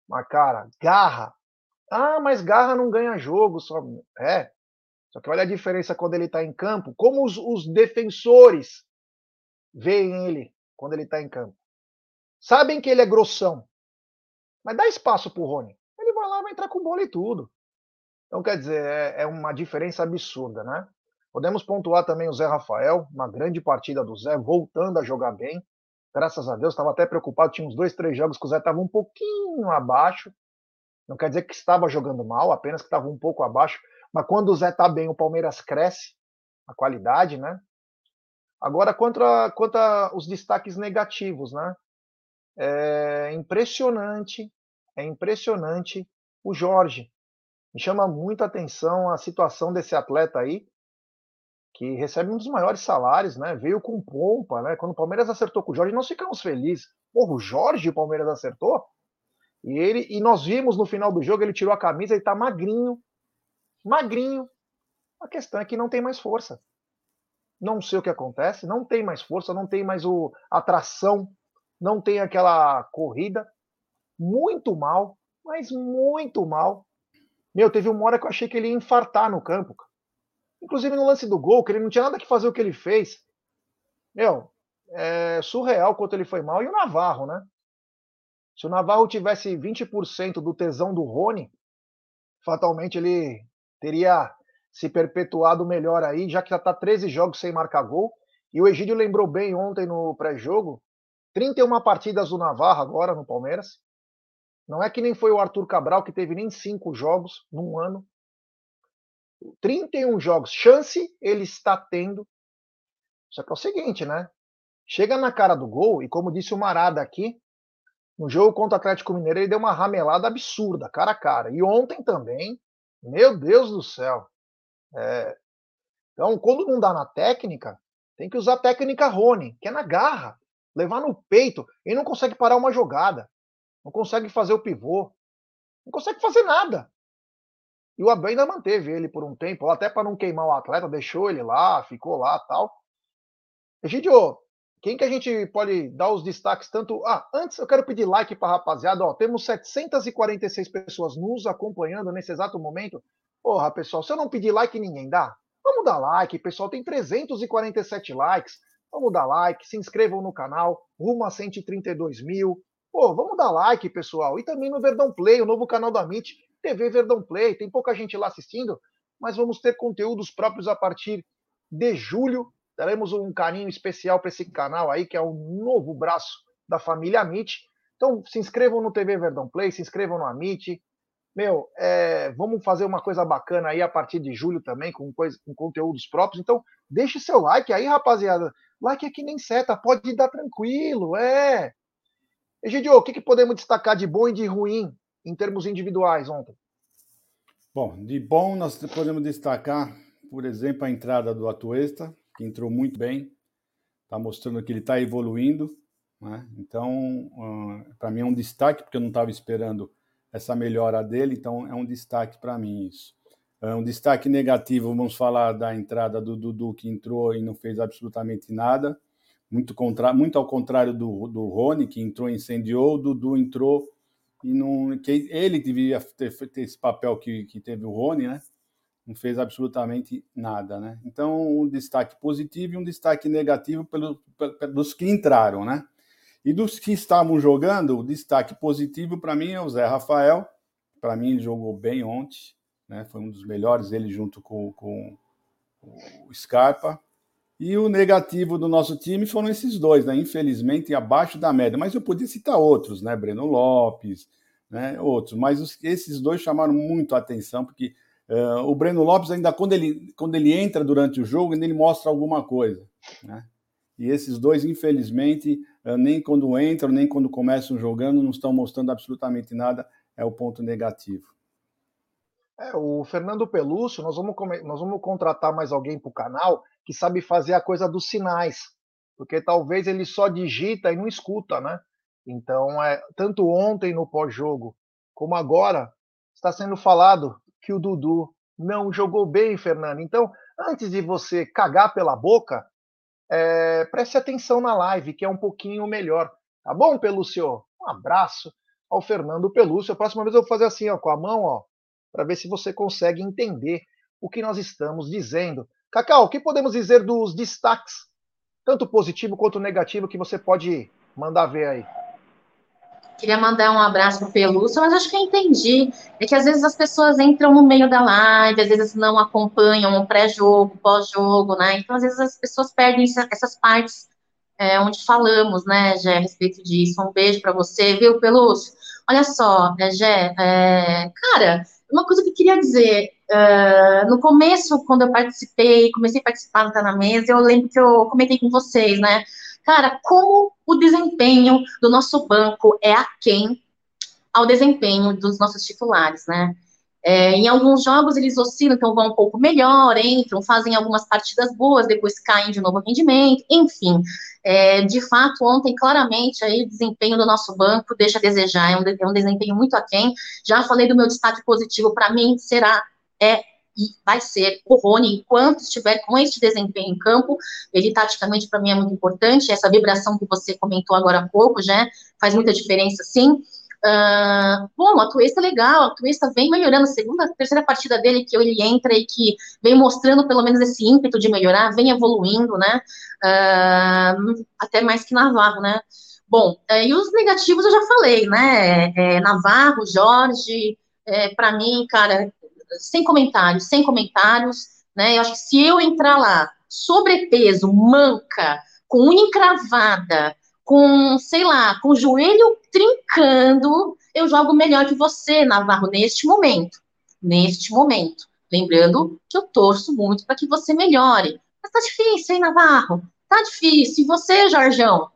mas, cara, garra. Ah, mas garra não ganha jogo. Só... É. Só que olha a diferença quando ele está em campo. Como os, os defensores veem ele quando ele está em campo. Sabem que ele é grossão. Mas dá espaço pro Rony. Ele vai lá, vai entrar com bola e tudo. Então, quer dizer, é, é uma diferença absurda, né? Podemos pontuar também o Zé Rafael, uma grande partida do Zé, voltando a jogar bem graças a Deus, estava até preocupado, tinha uns dois, três jogos que o Zé estava um pouquinho abaixo. Não quer dizer que estava jogando mal, apenas que estava um pouco abaixo. Mas quando o Zé está bem, o Palmeiras cresce a qualidade, né? Agora, quanto, a, quanto a os destaques negativos, né? É impressionante, é impressionante o Jorge. Me chama muita atenção a situação desse atleta aí, que recebe um dos maiores salários, né? Veio com pompa, né? Quando o Palmeiras acertou com o Jorge, nós ficamos felizes. Porra, o Jorge o Palmeiras acertou? E ele e nós vimos no final do jogo, ele tirou a camisa, ele tá magrinho. Magrinho. A questão é que não tem mais força. Não sei o que acontece, não tem mais força, não tem mais o atração, não tem aquela corrida. Muito mal, mas muito mal. Meu, teve uma hora que eu achei que ele ia infartar no campo. Inclusive no lance do gol, que ele não tinha nada que fazer o que ele fez. Meu, é surreal quanto ele foi mal. E o Navarro, né? Se o Navarro tivesse 20% do tesão do Rony, fatalmente ele teria se perpetuado melhor aí, já que já está 13 jogos sem marcar gol. E o Egídio lembrou bem ontem no pré-jogo: 31 partidas do Navarro agora no Palmeiras. Não é que nem foi o Arthur Cabral, que teve nem cinco jogos num ano. 31 jogos, chance ele está tendo. Só que é o seguinte, né? Chega na cara do gol, e como disse o Marada aqui, no jogo contra o Atlético Mineiro ele deu uma ramelada absurda, cara a cara. E ontem também, meu Deus do céu. É... Então, quando não dá na técnica, tem que usar a técnica Rony, que é na garra, levar no peito. Ele não consegue parar uma jogada, não consegue fazer o pivô, não consegue fazer nada. E o Abel ainda manteve ele por um tempo, até para não queimar o atleta, deixou ele lá, ficou lá tal. Egidio, quem que a gente pode dar os destaques tanto. Ah, antes eu quero pedir like para rapaziada. Ó, temos 746 pessoas nos acompanhando nesse exato momento. Porra, pessoal, se eu não pedir like, ninguém dá. Vamos dar like, pessoal. Tem 347 likes. Vamos dar like, se inscrevam no canal, rumo a 132 mil. Pô, vamos dar like, pessoal. E também no Verdão Play, o novo canal da MIT. TV Verdão Play, tem pouca gente lá assistindo, mas vamos ter conteúdos próprios a partir de julho. Teremos um carinho especial para esse canal aí, que é o novo braço da família Amit. Então, se inscrevam no TV Verdão Play, se inscrevam no Amit. Meu, é, vamos fazer uma coisa bacana aí a partir de julho também, com, coisa, com conteúdos próprios. Então, deixe seu like aí, rapaziada. Like é que nem seta, pode dar tranquilo, é. Egidio, o que, que podemos destacar de bom e de ruim em termos individuais ontem? Bom, de bom nós podemos destacar, por exemplo, a entrada do Atuesta, que entrou muito bem, está mostrando que ele está evoluindo. Né? Então, uh, para mim é um destaque, porque eu não estava esperando essa melhora dele, então é um destaque para mim isso. É um destaque negativo, vamos falar da entrada do Dudu, que entrou e não fez absolutamente nada. Muito, contra... muito ao contrário do, do Rony, que entrou e incendiou, o Dudu entrou e não, ele deveria ter, ter esse papel que, que teve o Rony, né? Não fez absolutamente nada, né? Então, um destaque positivo e um destaque negativo pelo, pelos que entraram, né? E dos que estavam jogando, o destaque positivo para mim é o Zé Rafael. Para mim, ele jogou bem ontem, né? Foi um dos melhores, ele junto com, com o Scarpa. E o negativo do nosso time foram esses dois, né? Infelizmente, abaixo da média. Mas eu podia citar outros, né? Breno Lopes, né? Outros. Mas os, esses dois chamaram muito a atenção, porque Uh, o Breno Lopes, ainda quando ele, quando ele entra durante o jogo, ele mostra alguma coisa. Né? E esses dois, infelizmente, uh, nem quando entram, nem quando começam jogando, não estão mostrando absolutamente nada. É o ponto negativo. É, o Fernando Pelúcio, nós vamos, nós vamos contratar mais alguém para o canal que sabe fazer a coisa dos sinais. Porque talvez ele só digita e não escuta, né? Então, é, tanto ontem no pós-jogo como agora, está sendo falado que o Dudu não jogou bem, Fernando. Então, antes de você cagar pela boca, é, preste atenção na live, que é um pouquinho melhor. Tá bom, Pelúcio? Um abraço ao Fernando Pelúcio. A próxima vez eu vou fazer assim, ó, com a mão, ó, para ver se você consegue entender o que nós estamos dizendo. Cacau, o que podemos dizer dos destaques, tanto positivo quanto negativo, que você pode mandar ver aí? Queria mandar um abraço pro Pelúcio, mas acho que eu entendi. É que às vezes as pessoas entram no meio da live, às vezes não acompanham o pré-jogo, pós-jogo, né? Então, às vezes as pessoas perdem essas partes é, onde falamos, né, Gé, a respeito disso. Um beijo para você, viu, Pelúcio? Olha só, né, Gé, é, cara, uma coisa que eu queria dizer, uh, no começo, quando eu participei, comecei a participar no Tá Na Mesa, eu lembro que eu comentei com vocês, né, Cara, como o desempenho do nosso banco é aquém ao desempenho dos nossos titulares, né? É, em alguns jogos eles oscilam, então vão um pouco melhor, entram, fazem algumas partidas boas, depois caem de novo o rendimento, enfim. É, de fato, ontem, claramente, aí, o desempenho do nosso banco deixa a desejar, é um, é um desempenho muito aquém. Já falei do meu destaque positivo, para mim, será, é e vai ser o Rony, enquanto estiver com este desempenho em campo, ele taticamente para mim é muito importante, essa vibração que você comentou agora há pouco, já faz muita diferença sim. Uh, bom, a Tuesta é legal, a Tuesta vem melhorando, segunda, terceira partida dele que ele entra e que vem mostrando pelo menos esse ímpeto de melhorar, vem evoluindo, né, uh, até mais que Navarro, né. Bom, uh, e os negativos eu já falei, né, é, Navarro, Jorge, é, para mim, cara, sem comentários, sem comentários, né? Eu acho que se eu entrar lá, sobrepeso, manca, com unha encravada, com, sei lá, com o joelho trincando, eu jogo melhor que você, Navarro, neste momento. Neste momento. Lembrando que eu torço muito para que você melhore. Mas tá difícil, hein, Navarro? Tá difícil. E você, Jorjão?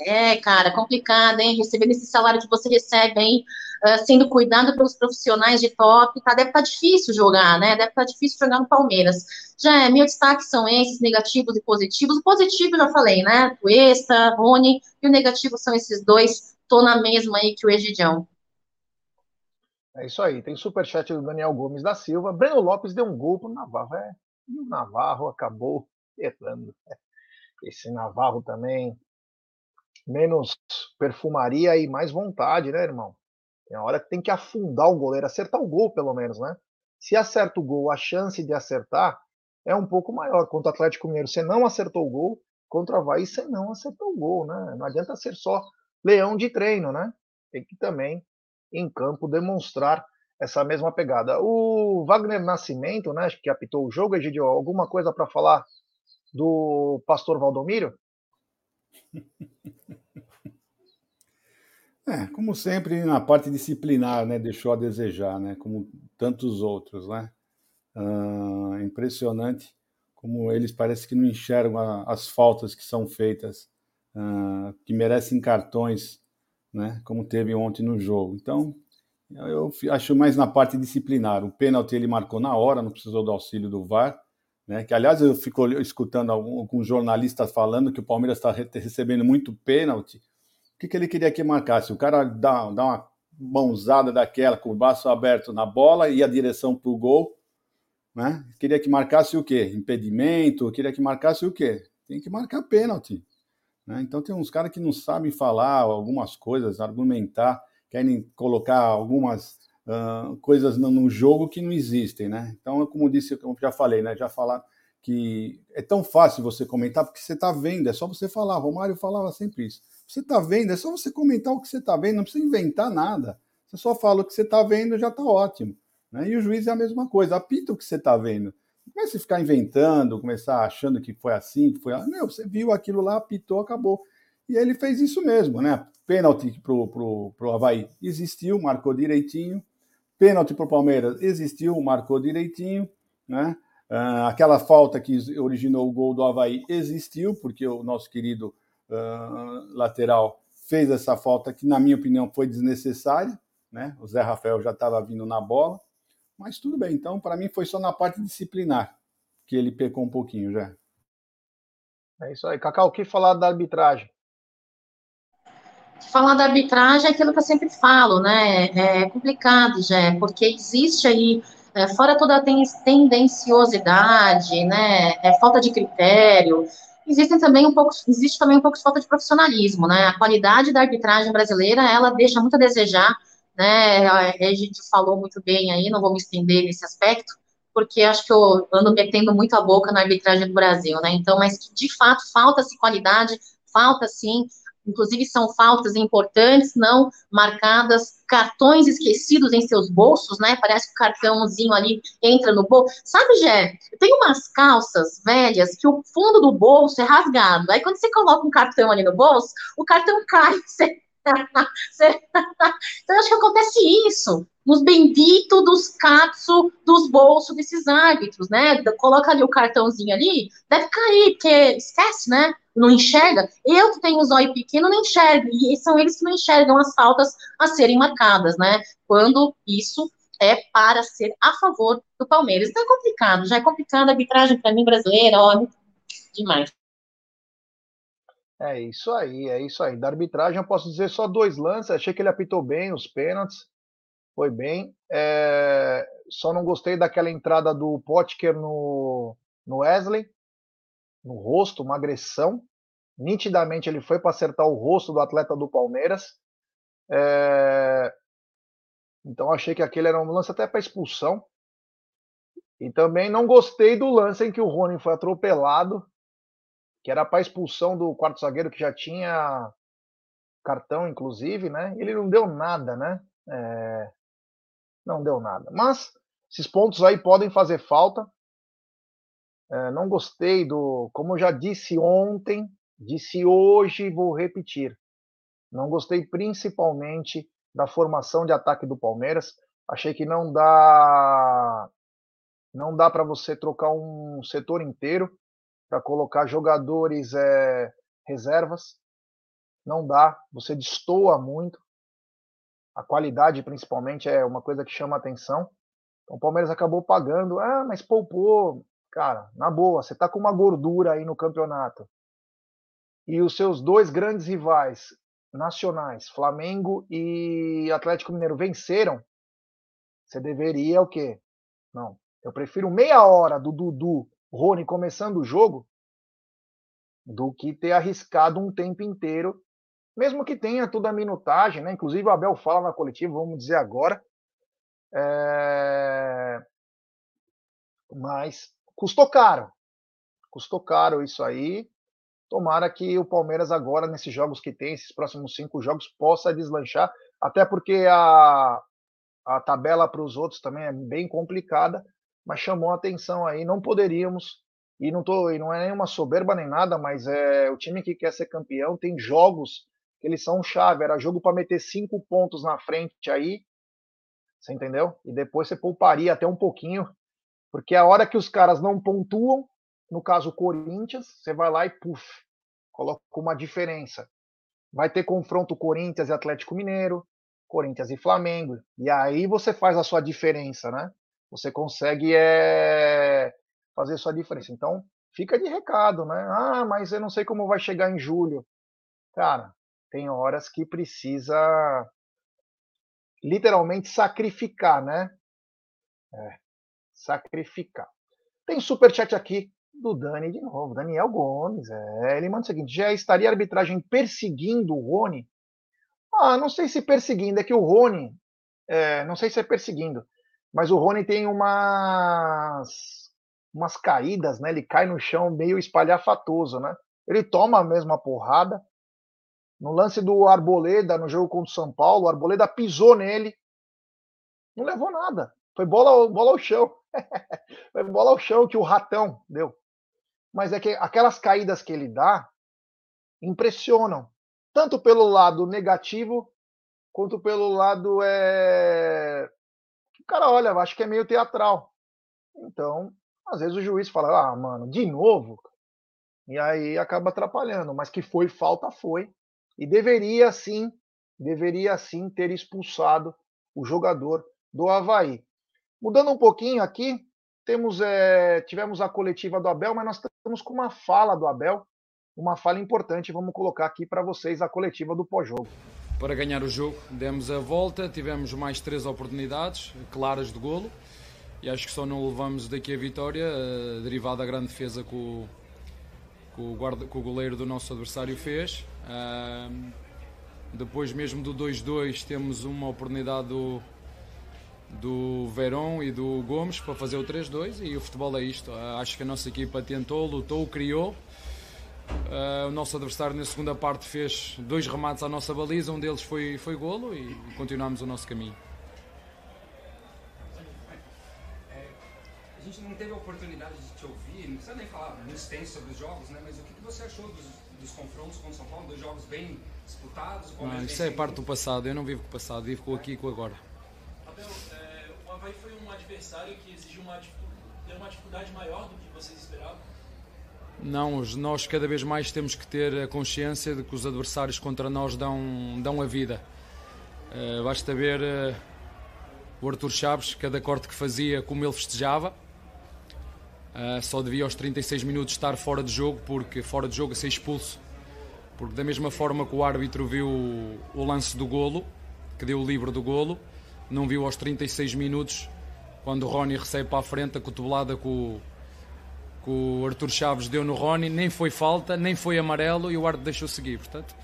É, cara, complicado, hein? Recebendo esse salário que você recebe, hein? uh, sendo cuidado pelos profissionais de top, tá? Deve estar tá difícil jogar, né? Deve estar tá difícil jogar no Palmeiras. Já é, meu destaque são esses, negativos e positivos. O positivo já falei, né? Tuesta, Rony, e o negativo são esses dois. Tô na mesma aí que o Egidião. É isso aí. Tem superchat do Daniel Gomes da Silva. Breno Lopes deu um gol pro Navarro. É, e o Navarro acabou errando. Esse Navarro também. Menos perfumaria e mais vontade, né, irmão? Tem a hora que tem que afundar o goleiro, acertar o gol, pelo menos, né? Se acerta o gol, a chance de acertar é um pouco maior. Contra o Atlético Mineiro, você não acertou o gol. Contra o Havaí, você não acertou o gol, né? Não adianta ser só leão de treino, né? Tem que também, em campo, demonstrar essa mesma pegada. O Wagner Nascimento, né, que apitou o jogo, Egidio, alguma coisa para falar do pastor Valdomiro? É, como sempre, na parte disciplinar, né, deixou a desejar, né, como tantos outros, né. Uh, impressionante como eles parece que não enxergam a, as faltas que são feitas, uh, que merecem cartões, né, como teve ontem no jogo. Então, eu acho mais na parte disciplinar. O pênalti ele marcou na hora, não precisou do auxílio do VAR, né, que aliás eu fico escutando alguns jornalistas falando que o Palmeiras está recebendo muito pênalti, o que, que ele queria que marcasse? O cara dá, dá uma mãozada daquela com o braço aberto na bola e a direção para o gol. Né? Queria que marcasse o quê? Impedimento? Queria que marcasse o quê? Tem que marcar pênalti. Né? Então tem uns caras que não sabem falar algumas coisas, argumentar, querem colocar algumas uh, coisas no, jogo que não existem, né? Então, como disse, como já falei, né? Já falar que é tão fácil você comentar porque você está vendo, é só você falar. Romário falava sempre isso. Você está vendo, é só você comentar o que você está vendo, não precisa inventar nada. Você só fala o que você está vendo, já está ótimo. Né? E o juiz é a mesma coisa, apita o que você está vendo. Não comece a ficar inventando, começar achando que foi assim, que foi. Meu, você viu aquilo lá, apitou, acabou. E ele fez isso mesmo, né? Pênalti para o Havaí existiu, marcou direitinho. Pênalti para o Palmeiras existiu, marcou direitinho, né? Uh, aquela falta que originou o gol do Havaí existiu, porque o nosso querido uh, lateral fez essa falta que, na minha opinião, foi desnecessária. Né? O Zé Rafael já estava vindo na bola, mas tudo bem. Então, para mim, foi só na parte disciplinar que ele pecou um pouquinho já. É isso aí. Cacau, o que falar da arbitragem? Falar da arbitragem é aquilo que eu sempre falo, né? É complicado, já, porque existe aí é, fora toda a tendenciosidade, né, é, falta de critério, existem também um pouco, existe também um pouco de falta de profissionalismo, né, a qualidade da arbitragem brasileira, ela deixa muito a desejar, né, a gente falou muito bem aí, não vou me estender nesse aspecto, porque acho que eu ando metendo muito a boca na arbitragem do Brasil, né, então, mas de fato falta-se qualidade, falta sim inclusive são faltas importantes, não marcadas, cartões esquecidos em seus bolsos, né? Parece que o cartãozinho ali entra no bolso. Sabe, Jé, tem umas calças velhas que o fundo do bolso é rasgado. Aí quando você coloca um cartão ali no bolso, o cartão cai. Você... então, eu acho que acontece isso nos benditos dos capsos dos bolsos desses árbitros, né? Coloca ali o cartãozinho ali, deve cair, porque esquece, né? Não enxerga. Eu que tenho um zóio pequeno não enxergo, e são eles que não enxergam as faltas a serem marcadas, né? Quando isso é para ser a favor do Palmeiras. Então é complicado, já é complicado a arbitragem para mim brasileira, ó, demais. É isso aí, é isso aí. Da arbitragem eu posso dizer só dois lances. Achei que ele apitou bem os pênaltis foi bem. É, só não gostei daquela entrada do Potker no, no Wesley, no rosto, uma agressão. Nitidamente ele foi para acertar o rosto do atleta do Palmeiras. É, então achei que aquele era um lance até para expulsão. E também não gostei do lance em que o Rony foi atropelado, que era para expulsão do quarto zagueiro que já tinha cartão, inclusive, né? Ele não deu nada, né? É, não deu nada. Mas esses pontos aí podem fazer falta. É, não gostei do. Como eu já disse ontem, disse hoje, vou repetir. Não gostei principalmente da formação de ataque do Palmeiras. Achei que não dá. Não dá para você trocar um setor inteiro para colocar jogadores é, reservas. Não dá. Você destoa muito a qualidade principalmente é uma coisa que chama atenção. Então o Palmeiras acabou pagando, ah, mas poupou. Cara, na boa, você tá com uma gordura aí no campeonato. E os seus dois grandes rivais nacionais, Flamengo e Atlético Mineiro, venceram. Você deveria o quê? Não. Eu prefiro meia hora do Dudu, Rony começando o jogo do que ter arriscado um tempo inteiro mesmo que tenha toda a minutagem, né? Inclusive o Abel fala na coletiva, vamos dizer agora. É... Mas custou caro. Custou caro isso aí. Tomara que o Palmeiras agora, nesses jogos que tem, esses próximos cinco jogos, possa deslanchar. Até porque a, a tabela para os outros também é bem complicada, mas chamou a atenção aí. Não poderíamos, e não, tô, e não é nenhuma soberba nem nada, mas é o time que quer ser campeão tem jogos que eles são chave. Era jogo para meter cinco pontos na frente aí, você entendeu? E depois você pouparia até um pouquinho, porque a hora que os caras não pontuam, no caso o Corinthians, você vai lá e puf, coloca uma diferença. Vai ter confronto Corinthians e Atlético Mineiro, Corinthians e Flamengo, e aí você faz a sua diferença, né? Você consegue é, fazer sua diferença. Então, fica de recado, né? Ah, mas eu não sei como vai chegar em julho. Cara, tem horas que precisa literalmente sacrificar, né? É, sacrificar. Tem super chat aqui do Dani de novo, Daniel Gomes. É, ele manda o seguinte: já estaria a arbitragem perseguindo o Rony? Ah, não sei se perseguindo, é que o Rony é, não sei se é perseguindo, mas o Rony tem umas, umas caídas, né? Ele cai no chão meio espalhafatoso, né? Ele toma a mesma porrada. No lance do Arboleda, no jogo contra o São Paulo, o Arboleda pisou nele. Não levou nada. Foi bola, bola ao chão. Foi bola ao chão que o ratão deu. Mas é que aquelas caídas que ele dá impressionam. Tanto pelo lado negativo, quanto pelo lado é, cara olha, acho que é meio teatral. Então, às vezes o juiz fala, ah, mano, de novo? E aí acaba atrapalhando. Mas que foi falta, foi. E deveria sim, deveria sim ter expulsado o jogador do Havaí. Mudando um pouquinho aqui, temos, é, tivemos a coletiva do Abel, mas nós estamos com uma fala do Abel, uma fala importante. Vamos colocar aqui para vocês a coletiva do pós-jogo para ganhar o jogo. Demos a volta, tivemos mais três oportunidades claras de golo e acho que só não levamos daqui a vitória, uh, derivada da grande defesa que o, que o, guarda, que o goleiro do nosso adversário fez. Depois, mesmo do 2-2, temos uma oportunidade do, do Verón e do Gomes para fazer o 3-2 e o futebol é isto. Acho que a nossa equipa tentou, lutou, criou Uh, o nosso adversário na segunda parte fez dois remates à nossa baliza, um deles foi, foi golo e continuamos o nosso caminho. a gente não teve a oportunidade de te ouvir, não precisa nem falar muito extenso sobre os jogos, né? mas o que, que você achou dos, dos confrontos com o São Paulo? Dois jogos bem disputados? Não, isso é parte do passado, eu não vivo com o passado, vivo com aqui e com agora. Abel, é, o Havaí foi um adversário que exigiu uma, uma dificuldade maior do que vocês esperavam? Não, nós cada vez mais temos que ter a consciência de que os adversários contra nós dão, dão a vida. Uh, basta ver uh, o Arthur Chaves, cada corte que fazia, como ele festejava. Uh, só devia aos 36 minutos estar fora de jogo, porque fora de jogo a ser expulso. Porque da mesma forma que o árbitro viu o, lance do golo, que deu o livro do golo, não viu aos 36 minutos, quando o Rony recebe para a frente a cotovelada com o o Arthur Chaves deu no Rony, nem foi falta, nem foi amarelo e o árbitro deixou seguir. Portanto,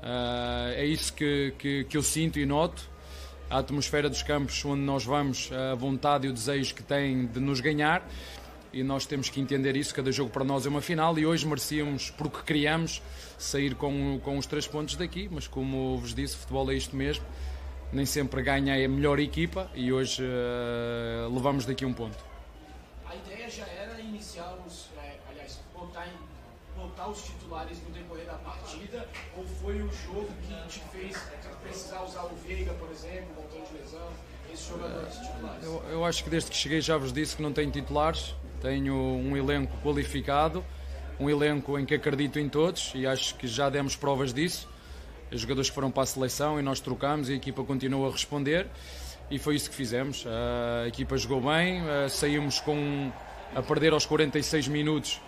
uh, é isso que, que, que, eu sinto e noto. A atmosfera dos campos onde nós vamos, a vontade e o desejo que tem de nos ganhar e nós temos que entender isso. Cada jogo para nós é uma final e hoje merecíamos, porque criamos, sair com, com os três pontos daqui. Mas como vos disse, futebol é isto mesmo. Nem sempre ganha a melhor equipa e hoje uh, levamos daqui um ponto. Iniciar os, é, aliás, botar, em, botar os titulares no decorrer da partida, ou foi o jogo que te fez precisar usar o Veiga, por exemplo, voltando de lesão, esses jogadores titulares? Eu, eu acho que desde que cheguei já vos disse que não tenho titulares, tenho um elenco qualificado, um elenco em que acredito em todos e acho que já demos provas disso. Os jogadores foram para a seleção e nós trocamos e a equipa continua a responder e foi isso que fizemos. A equipa jogou bem, saímos com a perder aos 46 minutos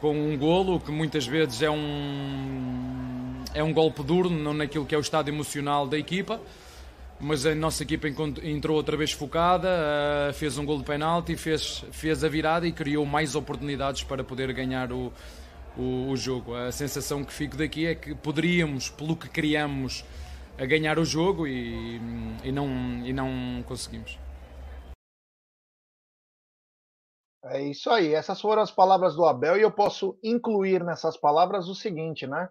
com um golo, que muitas vezes é um, é um golpe duro não naquilo que é o estado emocional da equipa, mas a nossa equipa entrou outra vez focada, eh, fez um gol de penalti, fez, fez a virada e criou mais oportunidades para poder ganhar o, o, o jogo. A sensação que fico daqui é que poderíamos, pelo que criamos, ganhar o jogo e, e, não, e não conseguimos. É isso aí. Essas foram as palavras do Abel e eu posso incluir nessas palavras o seguinte, né?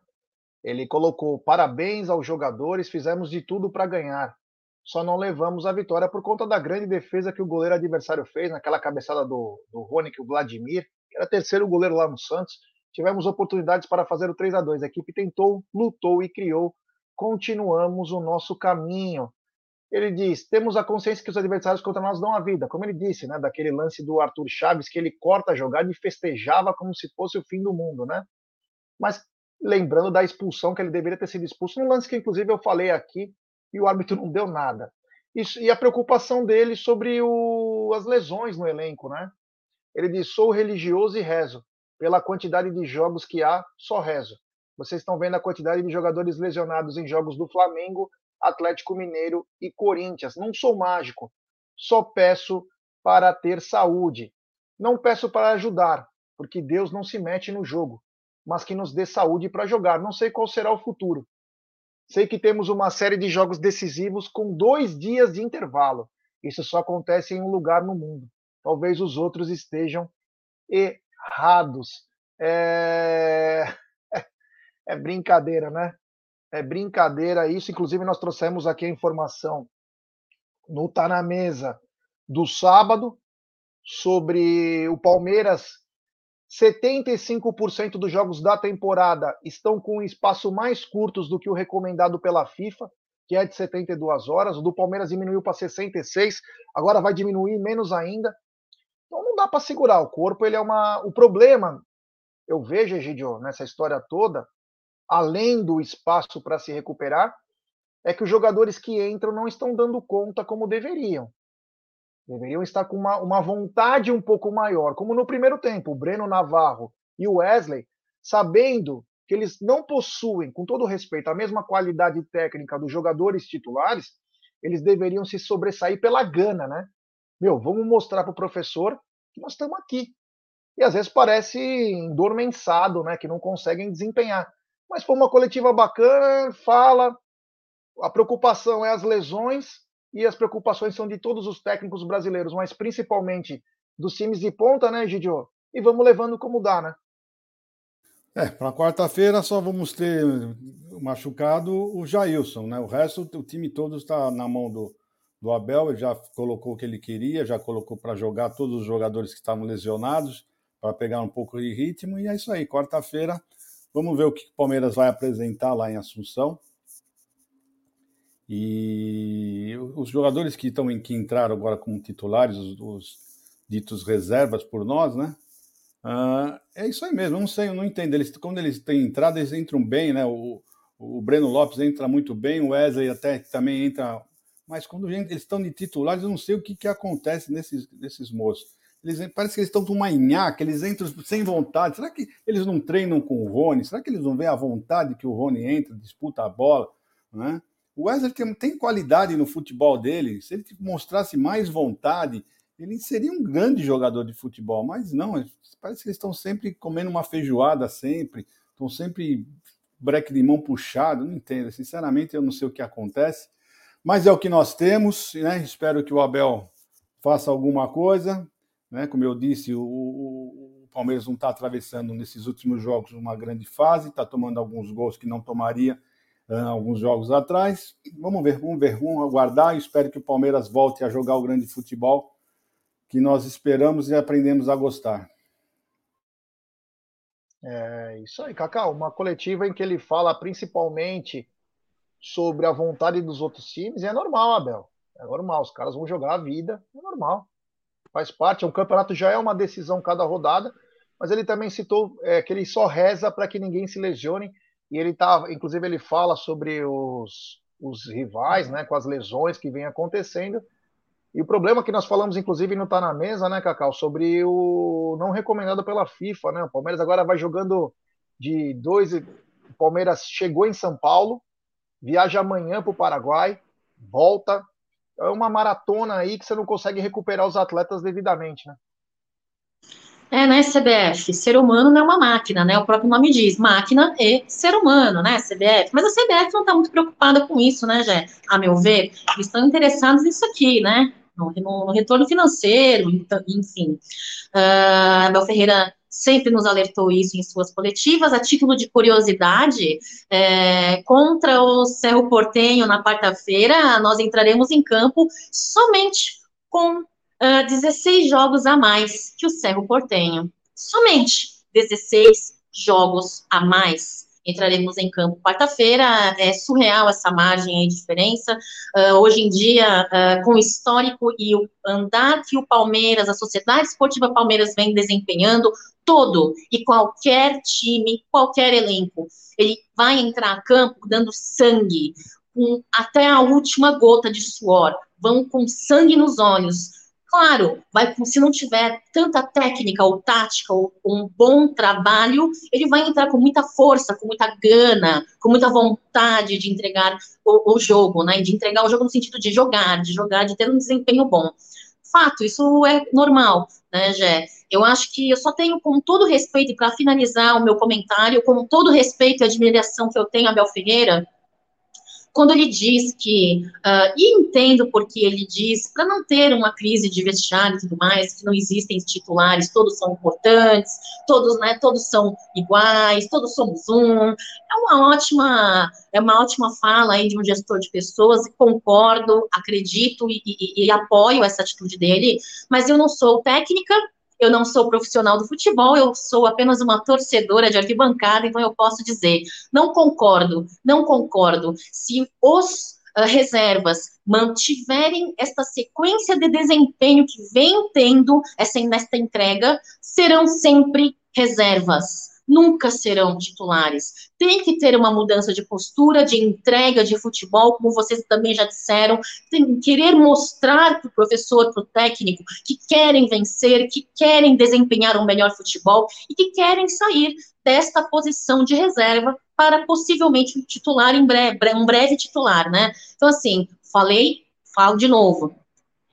Ele colocou parabéns aos jogadores, fizemos de tudo para ganhar. Só não levamos a vitória por conta da grande defesa que o goleiro adversário fez naquela cabeçada do, do Rony, que o Vladimir, que era terceiro goleiro lá no Santos. Tivemos oportunidades para fazer o 3 a 2 A equipe tentou, lutou e criou. Continuamos o nosso caminho ele diz: temos a consciência que os adversários contra nós dão a vida, como ele disse, né, daquele lance do Arthur Chaves que ele corta a jogada e festejava como se fosse o fim do mundo, né? Mas lembrando da expulsão que ele deveria ter sido expulso, no lance que inclusive eu falei aqui e o árbitro não deu nada. Isso, e a preocupação dele sobre o, as lesões no elenco, né? Ele diz: sou religioso e rezo. Pela quantidade de jogos que há, só rezo. Vocês estão vendo a quantidade de jogadores lesionados em jogos do Flamengo Atlético Mineiro e Corinthians. Não sou mágico, só peço para ter saúde. Não peço para ajudar, porque Deus não se mete no jogo, mas que nos dê saúde para jogar. Não sei qual será o futuro. Sei que temos uma série de jogos decisivos com dois dias de intervalo. Isso só acontece em um lugar no mundo. Talvez os outros estejam errados. É, é brincadeira, né? É brincadeira isso. Inclusive, nós trouxemos aqui a informação no Tá na Mesa do sábado sobre o Palmeiras. 75% dos jogos da temporada estão com espaço mais curtos do que o recomendado pela FIFA, que é de 72 horas. O do Palmeiras diminuiu para 66, agora vai diminuir menos ainda. Então não dá para segurar o corpo, ele é uma o problema eu vejo Egidio nessa história toda além do espaço para se recuperar, é que os jogadores que entram não estão dando conta como deveriam. Deveriam estar com uma, uma vontade um pouco maior, como no primeiro tempo, o Breno Navarro e o Wesley, sabendo que eles não possuem, com todo respeito, a mesma qualidade técnica dos jogadores titulares, eles deveriam se sobressair pela gana, né? Meu, vamos mostrar para o professor que nós estamos aqui. E às vezes parece endormensado, né? Que não conseguem desempenhar. Mas foi uma coletiva bacana, fala. A preocupação é as lesões e as preocupações são de todos os técnicos brasileiros, mas principalmente dos times de ponta, né, Gidio? E vamos levando como dá, né? É, para quarta-feira só vamos ter machucado o Jailson, né? O resto, o time todo está na mão do, do Abel, ele já colocou o que ele queria, já colocou para jogar todos os jogadores que estavam lesionados, para pegar um pouco de ritmo, e é isso aí. Quarta-feira Vamos ver o que o Palmeiras vai apresentar lá em Assunção. E os jogadores que estão que entraram agora como titulares, os, os ditos reservas por nós, né? Uh, é isso aí mesmo. Eu não sei, eu não entendo. Eles, quando eles têm entrada, eles entram bem, né? O, o Breno Lopes entra muito bem, o Wesley até também entra. Mas quando eles estão de titulares, eu não sei o que, que acontece nesses, nesses moços. Eles, parece que eles estão com uma nhaca, eles entram sem vontade. Será que eles não treinam com o Rony? Será que eles não veem a vontade que o Rony entra, disputa a bola? Né? O Wesley tem, tem qualidade no futebol dele. Se ele mostrasse mais vontade, ele seria um grande jogador de futebol. Mas não, parece que eles estão sempre comendo uma feijoada, sempre. Estão sempre breque de mão puxado. Não entendo. Sinceramente, eu não sei o que acontece. Mas é o que nós temos. Né? Espero que o Abel faça alguma coisa. Né? Como eu disse, o, o Palmeiras não está atravessando nesses últimos jogos uma grande fase, está tomando alguns gols que não tomaria uh, alguns jogos atrás. Vamos ver, vamos ver, vamos aguardar. Espero que o Palmeiras volte a jogar o grande futebol que nós esperamos e aprendemos a gostar. É isso aí, Cacau. Uma coletiva em que ele fala principalmente sobre a vontade dos outros times, e é normal, Abel. É normal, os caras vão jogar a vida, é normal faz parte. O campeonato já é uma decisão cada rodada, mas ele também citou é, que ele só reza para que ninguém se lesione. E ele tá, inclusive, ele fala sobre os, os rivais, né, com as lesões que vem acontecendo. E o problema que nós falamos, inclusive, não está na mesa, né, Cacau, sobre o não recomendado pela FIFA, né? O Palmeiras agora vai jogando de dois. O Palmeiras chegou em São Paulo, viaja amanhã para o Paraguai, volta, é uma maratona aí que você não consegue recuperar os atletas devidamente, né? É, né, CBF? Ser humano não é uma máquina, né? O próprio nome diz, máquina e ser humano, né, CBF? Mas a CBF não está muito preocupada com isso, né, Jé? A meu ver, eles estão interessados nisso aqui, né? No, no, no retorno financeiro, então, enfim. Uh, Abel Ferreira sempre nos alertou isso em suas coletivas. A título de curiosidade, é, contra o Cerro Portenho na quarta-feira, nós entraremos em campo somente com uh, ah, 16 jogos a mais que o Cerro Portenho. Somente 16 jogos a mais entraremos em campo quarta-feira. É surreal essa margem de diferença. Uh, hoje em dia, uh, com o histórico e o andar que o Palmeiras, a Sociedade Esportiva Palmeiras vem desempenhando, todo e qualquer time, qualquer elenco, ele vai entrar a campo dando sangue, com até a última gota de suor, vão com sangue nos olhos, Claro, vai, se não tiver tanta técnica ou tática ou um bom trabalho, ele vai entrar com muita força, com muita gana, com muita vontade de entregar o, o jogo, né? De entregar o jogo no sentido de jogar, de jogar, de ter um desempenho bom. Fato, isso é normal, né, Gé? Eu acho que eu só tenho, com todo respeito, para finalizar o meu comentário, com todo respeito e admiração que eu tenho a Bel Ferreira, quando ele diz que, uh, e entendo porque ele diz, para não ter uma crise de vestiário e tudo mais, que não existem titulares, todos são importantes, todos, né, todos são iguais, todos somos um. É uma ótima, é uma ótima fala aí de um gestor de pessoas, e concordo, acredito e, e, e apoio essa atitude dele, mas eu não sou técnica, eu não sou profissional do futebol, eu sou apenas uma torcedora de arquibancada, então eu posso dizer, não concordo, não concordo. Se os uh, reservas mantiverem esta sequência de desempenho que vem tendo essa, nesta entrega, serão sempre reservas nunca serão titulares. Tem que ter uma mudança de postura, de entrega de futebol, como vocês também já disseram, tem que querer mostrar para o professor, para o técnico, que querem vencer, que querem desempenhar um melhor futebol e que querem sair desta posição de reserva para possivelmente um titular em breve, um breve titular, né? Então, assim, falei, falo de novo.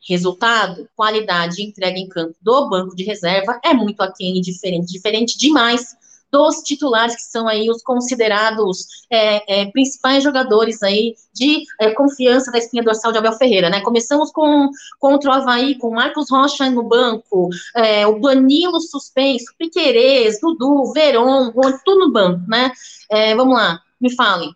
Resultado, qualidade entrega em campo do banco de reserva é muito aquém e diferente, diferente demais dos titulares, que são aí os considerados é, é, principais jogadores aí de é, confiança da espinha dorsal de Abel Ferreira, né? Começamos com contra o Havaí, com Marcos Rocha no banco, é, o Danilo suspenso, Piquerez, Dudu, Veron, tudo no banco, né? É, vamos lá, me falem.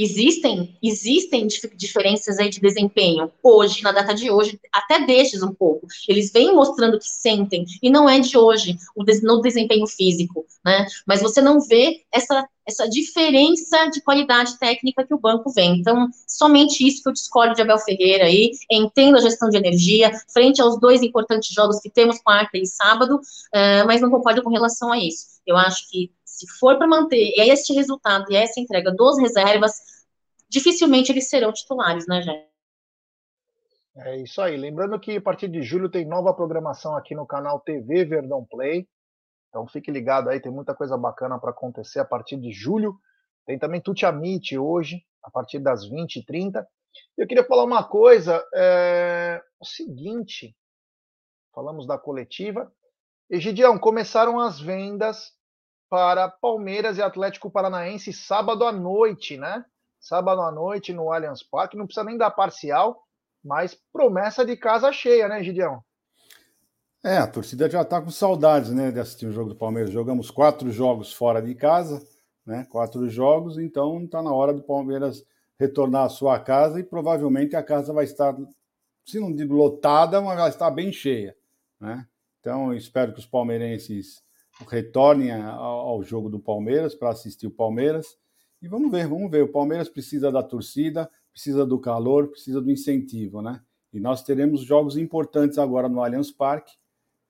Existem, existem diferenças aí de desempenho hoje, na data de hoje, até destes um pouco. Eles vêm mostrando que sentem, e não é de hoje, o des, no desempenho físico, né? Mas você não vê essa, essa diferença de qualidade técnica que o banco vem. Então, somente isso que eu discordo de Abel Ferreira aí, entendo a gestão de energia, frente aos dois importantes jogos que temos quarta e sábado, uh, mas não concordo com relação a isso. Eu acho que se for para manter este resultado e essa entrega dos reservas, dificilmente eles serão titulares, né, gente? É isso aí. Lembrando que a partir de julho tem nova programação aqui no canal TV Verdão Play. Então fique ligado aí, tem muita coisa bacana para acontecer a partir de julho. Tem também Tuti Amit hoje, a partir das 20h30. Eu queria falar uma coisa, é o seguinte, falamos da coletiva. Egidião, começaram as vendas para Palmeiras e Atlético Paranaense sábado à noite, né? Sábado à noite no Allianz Parque, não precisa nem dar parcial, mas promessa de casa cheia, né, Gideão? É, a torcida já está com saudades, né, de assistir o jogo do Palmeiras. Jogamos quatro jogos fora de casa, né? Quatro jogos, então está na hora do Palmeiras retornar à sua casa e provavelmente a casa vai estar, se não digo lotada, mas vai estar bem cheia, né? Então, espero que os palmeirenses retornem ao jogo do Palmeiras para assistir o Palmeiras. E vamos ver, vamos ver. O Palmeiras precisa da torcida, precisa do calor, precisa do incentivo, né? E nós teremos jogos importantes agora no Allianz Parque,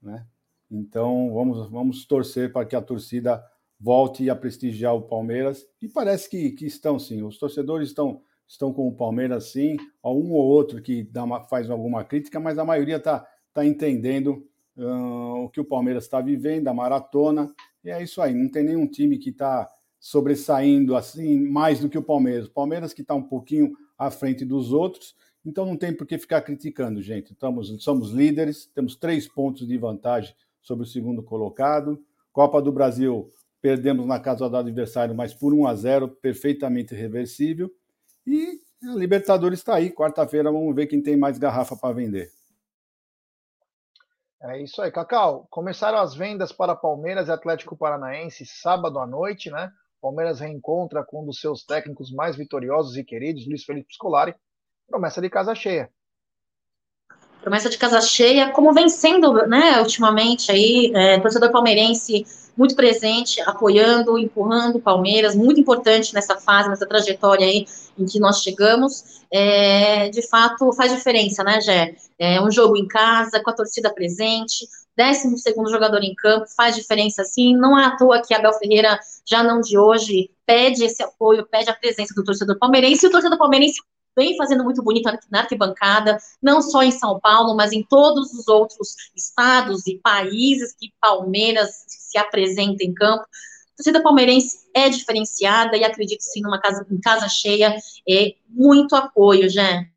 né? Então vamos, vamos torcer para que a torcida volte a prestigiar o Palmeiras. E parece que, que estão sim. Os torcedores estão, estão com o Palmeiras sim. Um ou outro que dá uma, faz alguma crítica, mas a maioria está tá entendendo uh, o que o Palmeiras está vivendo, a maratona. E é isso aí. Não tem nenhum time que está sobressaindo assim mais do que o Palmeiras. O Palmeiras que está um pouquinho à frente dos outros, então não tem por que ficar criticando, gente. Estamos, somos líderes, temos três pontos de vantagem sobre o segundo colocado. Copa do Brasil, perdemos na casa do adversário, mas por 1 a 0 perfeitamente reversível. E a Libertadores está aí, quarta-feira vamos ver quem tem mais garrafa para vender. É isso aí, Cacau. Começaram as vendas para Palmeiras e Atlético Paranaense sábado à noite, né? Palmeiras reencontra com um dos seus técnicos mais vitoriosos e queridos, Luiz Felipe Scolari. Promessa de casa cheia. Promessa de casa cheia, como vencendo, né, ultimamente aí, é, torcedor palmeirense muito presente, apoiando, empurrando o Palmeiras, muito importante nessa fase, nessa trajetória aí em que nós chegamos. É, de fato, faz diferença, né, Gé? É um jogo em casa, com a torcida presente, décimo segundo jogador em campo, faz diferença sim. Não é à toa que Abel Ferreira, já não de hoje, pede esse apoio, pede a presença do torcedor palmeirense, e o torcedor palmeirense vem fazendo muito bonito na arquibancada, não só em São Paulo, mas em todos os outros estados e países que Palmeiras se apresenta em campo. A torcida palmeirense é diferenciada e acredito sim numa casa, em casa cheia, é muito apoio, Jé.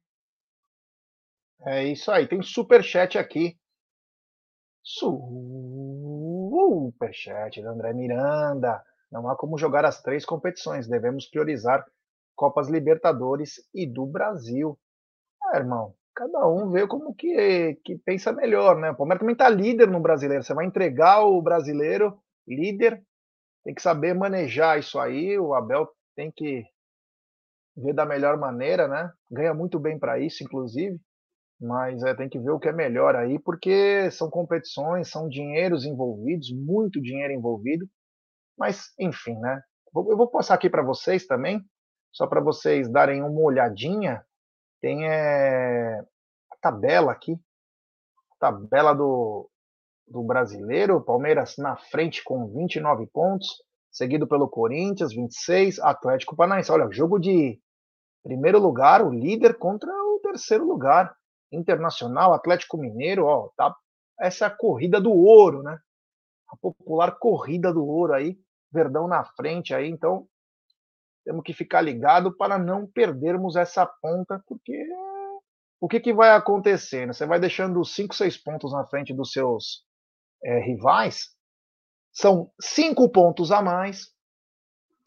É isso aí, tem super chat aqui Superchat do André Miranda. Não há como jogar as três competições. Devemos priorizar Copas Libertadores e do Brasil. Ah, irmão, cada um vê como que, que pensa melhor, né? O Palmeiras também está líder no brasileiro. Você vai entregar o brasileiro líder, tem que saber manejar isso aí. O Abel tem que ver da melhor maneira, né? Ganha muito bem para isso, inclusive. Mas é, tem que ver o que é melhor aí, porque são competições, são dinheiros envolvidos, muito dinheiro envolvido. Mas, enfim, né? Eu vou passar aqui para vocês também, só para vocês darem uma olhadinha. Tem é, a tabela aqui, a tabela do, do brasileiro. Palmeiras na frente com 29 pontos, seguido pelo Corinthians, 26, Atlético Paranaense. Olha, jogo de primeiro lugar, o líder contra o terceiro lugar. Internacional, Atlético Mineiro, ó, tá, essa é a corrida do ouro, né? A popular corrida do ouro aí, Verdão na frente aí, então temos que ficar ligado para não perdermos essa ponta, porque o que, que vai acontecendo? Você vai deixando 5, 6 pontos na frente dos seus é, rivais, são cinco pontos a mais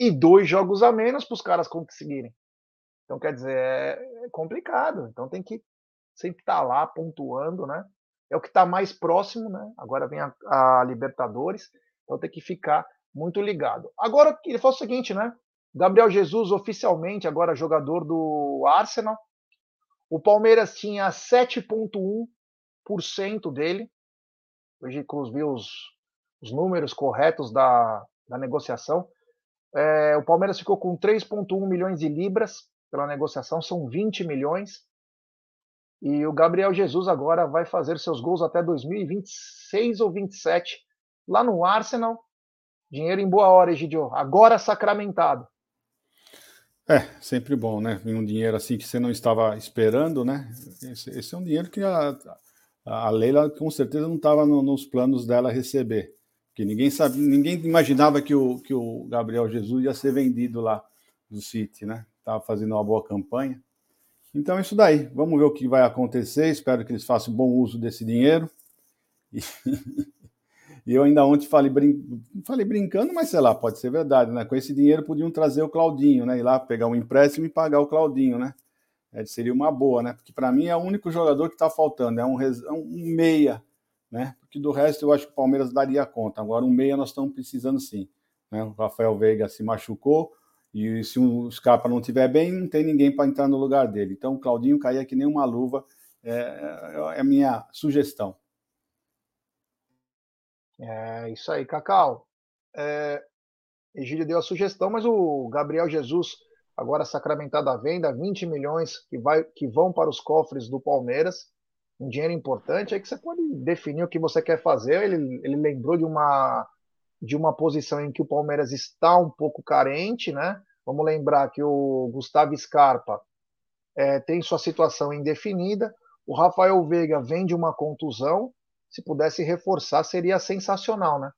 e dois jogos a menos para os caras conseguirem. Então, quer dizer, é, é complicado. Então, tem que sempre estar tá lá pontuando, né? É o que está mais próximo, né? Agora vem a, a, Libertadores, então tem que ficar muito ligado. Agora, ele fala o seguinte, né? Gabriel Jesus, oficialmente, agora jogador do Arsenal. O Palmeiras tinha 7,1% dele. Hoje, vi os, os números corretos da, da negociação. É, o Palmeiras ficou com 3,1 milhões de libras pela negociação, são 20 milhões. E o Gabriel Jesus agora vai fazer seus gols até 2026 ou 27 lá no Arsenal. Dinheiro em boa hora, Egidio. Agora sacramentado. É, sempre bom, né? Um dinheiro assim que você não estava esperando, né? Esse, esse é um dinheiro que a, a Leila com certeza não estava no, nos planos dela receber. Porque ninguém sabe, ninguém imaginava que o, que o Gabriel Jesus ia ser vendido lá do City, né? Estava fazendo uma boa campanha. Então, é isso daí. Vamos ver o que vai acontecer. Espero que eles façam bom uso desse dinheiro. E, e eu ainda ontem falei, brin... falei brincando, mas sei lá, pode ser verdade, né? Com esse dinheiro podiam trazer o Claudinho, né? Ir lá pegar um empréstimo e pagar o Claudinho, né? É, seria uma boa, né? Porque para mim é o único jogador que está faltando, é um, res... É um meia, né? Porque do resto eu acho que o Palmeiras daria conta. Agora, um meia nós estamos precisando sim. Né? O Rafael Veiga se machucou, e se o Scarpa não estiver bem, não tem ninguém para entrar no lugar dele. Então o Claudinho caía que nem uma luva, é, é, é a minha sugestão. É isso aí, Cacau. É, Egílio deu a sugestão, mas o Gabriel Jesus, agora sacramentado à venda, 20 milhões que, vai, que vão para os cofres do Palmeiras, um dinheiro importante, aí que você pode definir o que você quer fazer. Ele, ele lembrou de uma de uma posição em que o Palmeiras está um pouco carente, né? Vamos lembrar que o Gustavo Scarpa é, tem sua situação indefinida, o Rafael Veiga vem de uma contusão, se pudesse reforçar seria sensacional, né?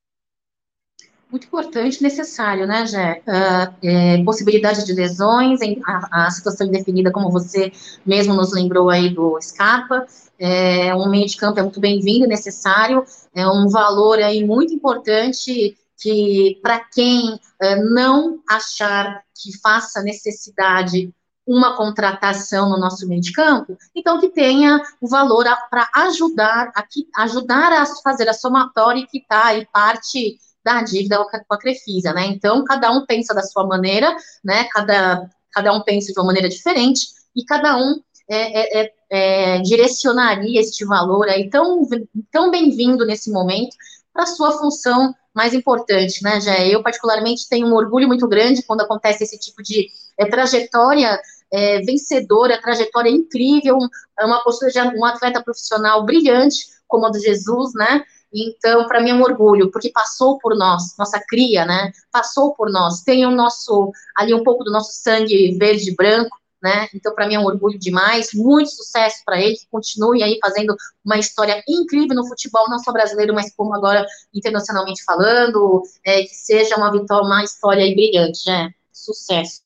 Muito importante, necessário, né, Jé? Uh, é, possibilidade de lesões, a, a, situação indefinida, como você mesmo nos lembrou aí do Scarpa, é, um meio de campo é muito bem-vindo, necessário, é um valor aí muito importante que para quem é, não achar que faça necessidade uma contratação no nosso meio de campo, então que tenha o valor para ajudar a, ajudar a fazer a somatória e quitar aí parte da dívida com a Crefisa, né? Então cada um pensa da sua maneira, né? Cada cada um pensa de uma maneira diferente e cada um é, é, é é, direcionaria este valor aí tão, tão bem-vindo nesse momento para sua função mais importante, né, Jé? Eu, particularmente, tenho um orgulho muito grande quando acontece esse tipo de é, trajetória é, vencedora, trajetória incrível, uma postura de um atleta profissional brilhante, como a do Jesus, né? Então, para mim é um orgulho, porque passou por nós, nossa cria, né? Passou por nós, tem o nosso, ali um pouco do nosso sangue verde e branco, né? Então, para mim é um orgulho demais, muito sucesso para ele, que continue aí fazendo uma história incrível no futebol, não só brasileiro, mas como agora internacionalmente falando, é, que seja uma vitória, uma história aí brilhante, né? Sucesso.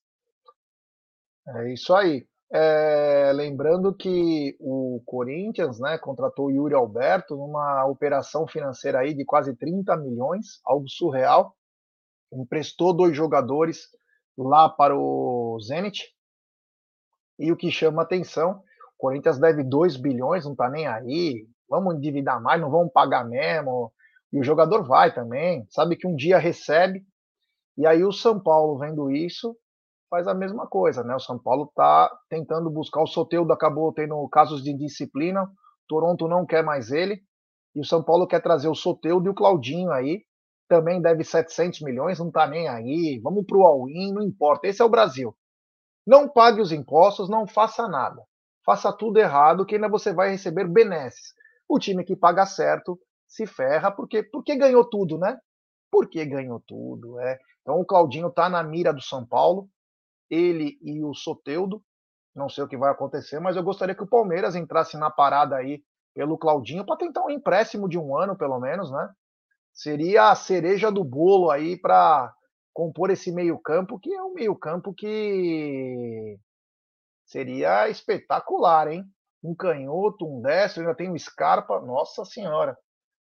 É isso aí. É, lembrando que o Corinthians né, contratou o Yuri Alberto numa operação financeira aí de quase 30 milhões, algo surreal. Emprestou dois jogadores lá para o Zenit, E o que chama atenção, o Corinthians deve 2 bilhões, não tá nem aí, vamos endividar mais, não vamos pagar mesmo. E o jogador vai também, sabe que um dia recebe. E aí o São Paulo, vendo isso, faz a mesma coisa, né? O São Paulo está tentando buscar o Soteudo, acabou tendo casos de disciplina. Toronto não quer mais ele. E o São Paulo quer trazer o Soteudo e o Claudinho aí. Também deve 700 milhões, não tá nem aí. Vamos pro all-in, não importa. Esse é o Brasil. Não pague os impostos, não faça nada. Faça tudo errado, que ainda você vai receber benesses. O time que paga certo se ferra, porque, porque ganhou tudo, né? Porque ganhou tudo, é. Então o Claudinho tá na mira do São Paulo ele e o Soteudo. Não sei o que vai acontecer, mas eu gostaria que o Palmeiras entrasse na parada aí pelo Claudinho para tentar um empréstimo de um ano, pelo menos, né? Seria a cereja do bolo aí para compor esse meio-campo, que é um meio-campo que seria espetacular, hein? Um canhoto, um destro, ainda tem o Scarpa, nossa senhora.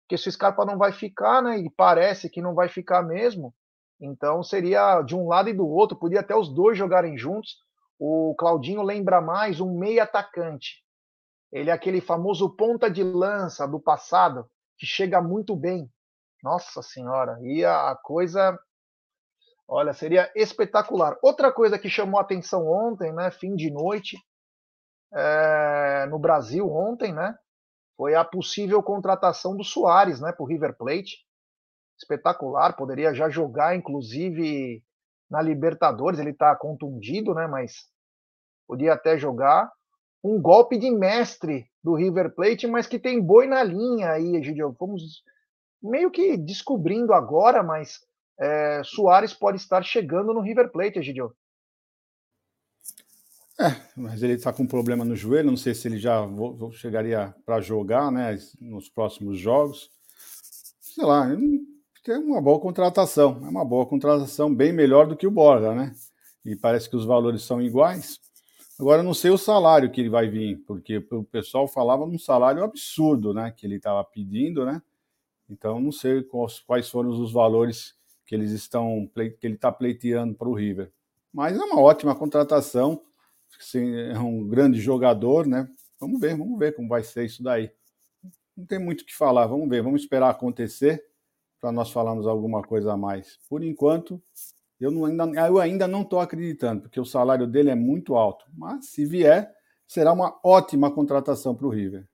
Porque se o Scarpa não vai ficar, né? E parece que não vai ficar mesmo, então seria de um lado e do outro, podia até os dois jogarem juntos. O Claudinho lembra mais um meio atacante. Ele é aquele famoso ponta de lança do passado que chega muito bem. Nossa senhora, e a coisa, olha, seria espetacular. Outra coisa que chamou atenção ontem, né, fim de noite, é, no Brasil ontem, né, foi a possível contratação do Soares, né, para o River Plate espetacular, poderia já jogar, inclusive, na Libertadores, ele está contundido, né? Mas podia até jogar. Um golpe de mestre do River Plate, mas que tem boi na linha aí, Egidio. Fomos meio que descobrindo agora, mas é, Soares pode estar chegando no River Plate, Egidio. É, mas ele está com um problema no joelho, não sei se ele já chegaria para jogar né, nos próximos jogos. Sei lá, é uma boa contratação. É uma boa contratação, bem melhor do que o Borja, né? E parece que os valores são iguais. Agora, não sei o salário que ele vai vir, porque o pessoal falava num salário absurdo, né? Que ele estava pedindo, né? Então, não sei quais foram os valores que eles estão que ele está pleiteando para o River. Mas é uma ótima contratação. É um grande jogador, né? Vamos ver, vamos ver como vai ser isso daí. Não tem muito o que falar, vamos ver, vamos esperar acontecer para nós falarmos alguma coisa a mais. Por enquanto, eu, não, ainda, eu ainda não estou acreditando, porque o salário dele é muito alto. Mas se vier, será uma ótima contratação para o River.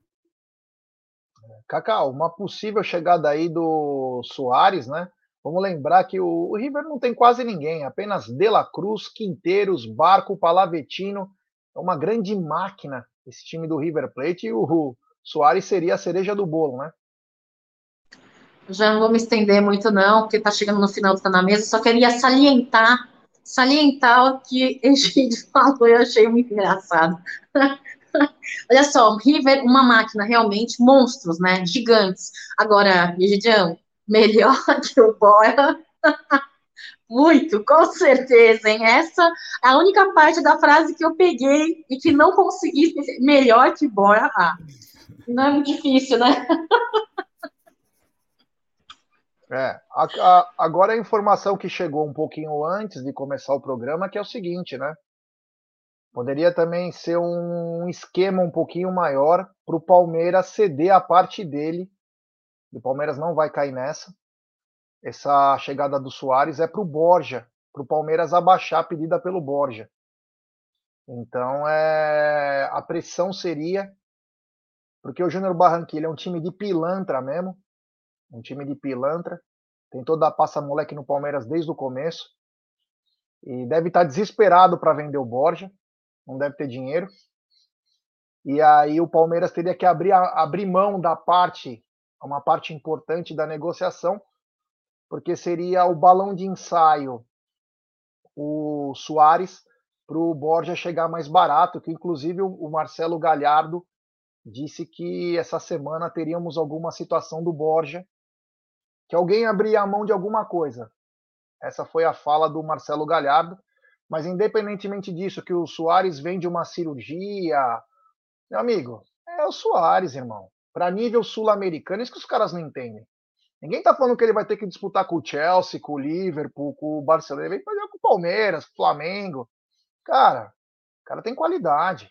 Cacau, uma possível chegada aí do Soares, né? Vamos lembrar que o, o River não tem quase ninguém, apenas De La Cruz, Quinteiros, Barco, Palavetino. É uma grande máquina esse time do River Plate e o, o Soares seria a cereja do bolo, né? Já não vou me estender muito, não, porque está chegando no final do Tá na Mesa, só queria salientar, salientar o que Egídio falou, eu achei muito engraçado. Olha só, River, uma máquina realmente, monstros, né, gigantes. Agora, Egidião, melhor que o Bora, muito, com certeza, hein, essa é a única parte da frase que eu peguei e que não consegui, melhor que Bora, ah, não é muito difícil, né? É, a, a, agora a informação que chegou um pouquinho antes de começar o programa, que é o seguinte, né? Poderia também ser um esquema um pouquinho maior para o Palmeiras ceder a parte dele. O Palmeiras não vai cair nessa. Essa chegada do Soares é para o Borja, para o Palmeiras abaixar a pedida pelo Borja. Então é, a pressão seria porque o Júnior Barranquilla é um time de pilantra mesmo um time de pilantra. Tem toda a passa moleque no Palmeiras desde o começo. E deve estar desesperado para vender o Borja. Não deve ter dinheiro. E aí o Palmeiras teria que abrir, abrir mão da parte, uma parte importante da negociação, porque seria o balão de ensaio o Soares para o Borja chegar mais barato, que inclusive o Marcelo Galhardo disse que essa semana teríamos alguma situação do Borja que alguém abria a mão de alguma coisa. Essa foi a fala do Marcelo Galhardo. Mas independentemente disso, que o Soares vem de uma cirurgia, meu amigo, é o Soares, irmão. Para nível sul-americano, isso que os caras não entendem. Ninguém tá falando que ele vai ter que disputar com o Chelsea, com o Liverpool, com o Barcelona. Ele vai fazer com o Palmeiras, o Flamengo. Cara, O cara tem qualidade.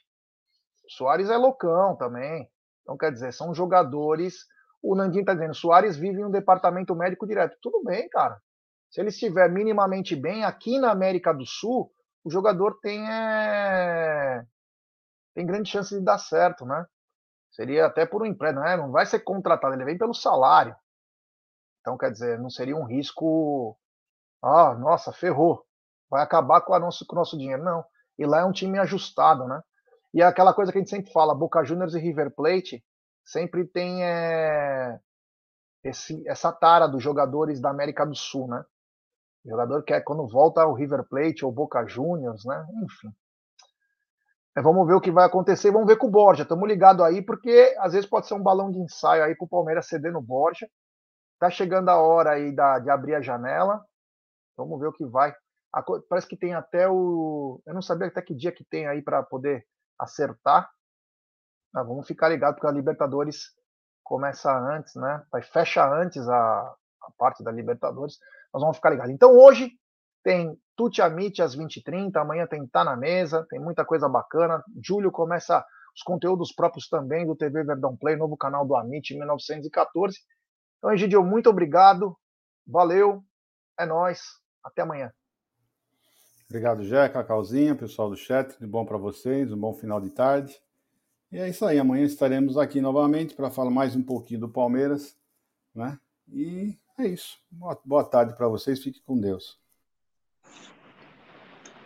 O Soares é loucão também. Então, quer dizer, são jogadores. O Nandinho tá dizendo, Soares vive em um departamento médico direto. Tudo bem, cara. Se ele estiver minimamente bem, aqui na América do Sul, o jogador tem, é... tem grande chance de dar certo, né? Seria até por um empréstimo, né? não vai ser contratado, ele vem pelo salário. Então, quer dizer, não seria um risco. Ah, nossa, ferrou. Vai acabar com, nosso, com o nosso dinheiro. Não. E lá é um time ajustado, né? E é aquela coisa que a gente sempre fala: Boca Juniors e River Plate sempre tem é, esse, essa tara dos jogadores da América do Sul, né? O jogador quer quando volta ao River Plate ou Boca Juniors, né? Enfim. É, vamos ver o que vai acontecer. Vamos ver com o Borja. Estamos ligados aí, porque às vezes pode ser um balão de ensaio aí para o Palmeiras ceder no Borja. Tá chegando a hora aí da, de abrir a janela. Vamos ver o que vai. Parece que tem até o. Eu não sabia até que dia que tem aí para poder acertar. Ah, vamos ficar ligados, porque a Libertadores começa antes, né? Fecha antes a, a parte da Libertadores. Nós vamos ficar ligados. Então hoje tem Tuti Amit às 20h30, amanhã tem Tá na Mesa, tem muita coisa bacana. Julho começa os conteúdos próprios também do TV Verdão Play, novo canal do Amit 1914. Então, Egidio, muito obrigado. Valeu. É nós. Até amanhã. Obrigado, Jé, Cacauzinha, pessoal do chat. De bom para vocês, um bom final de tarde. E é isso aí. Amanhã estaremos aqui novamente para falar mais um pouquinho do Palmeiras, né? E é isso. Boa, tarde para vocês. Fique com Deus.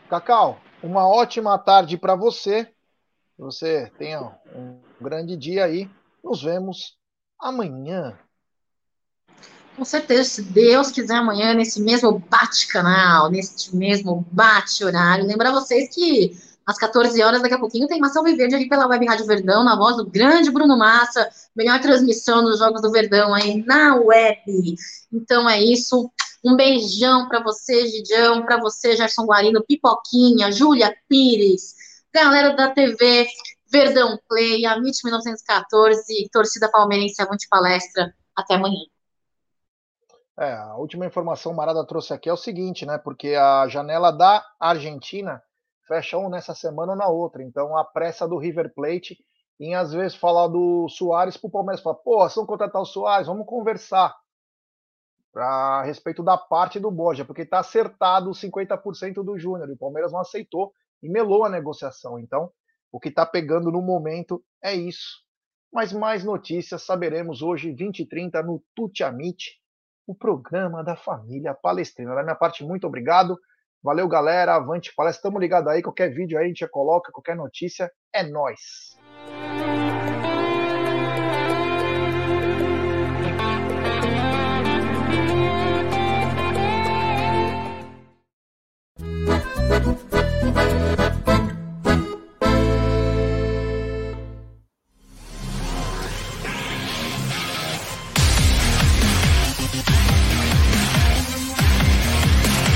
Cacau, uma ótima tarde para você. Que você tenha um grande dia aí. Nos vemos amanhã. Com certeza, se Deus quiser amanhã, nesse mesmo bate-canal, nesse mesmo bate-horário. Lembrar vocês que às 14 horas, daqui a pouquinho, tem Mação Verde ali pela Web Rádio Verdão, na voz do grande Bruno Massa. Melhor transmissão dos Jogos do Verdão aí na web. Então é isso. Um beijão para você, Gidião, para você, Gerson Guarino, Pipoquinha, Júlia Pires, galera da TV Verdão Play, a MIT 1914, torcida palmeirense, avante palestra. Até amanhã. É, a última informação Marada trouxe aqui é o seguinte, né? Porque a janela da Argentina fecha um nessa semana ou na outra. Então a pressa do River Plate em às vezes falar do Soares para o Palmeiras falar, pô, vão contratar o Soares, vamos conversar a respeito da parte do Borja, porque está acertado 50% do Júnior, e o Palmeiras não aceitou e melou a negociação. Então, o que está pegando no momento é isso. Mas mais notícias saberemos hoje, 20 e 30, no Tuti Amit, o programa da família palestrina. Da minha parte, muito obrigado. Valeu, galera. Avante palestra. Estamos ligados aí. Qualquer vídeo aí a gente coloca, qualquer notícia. É nós.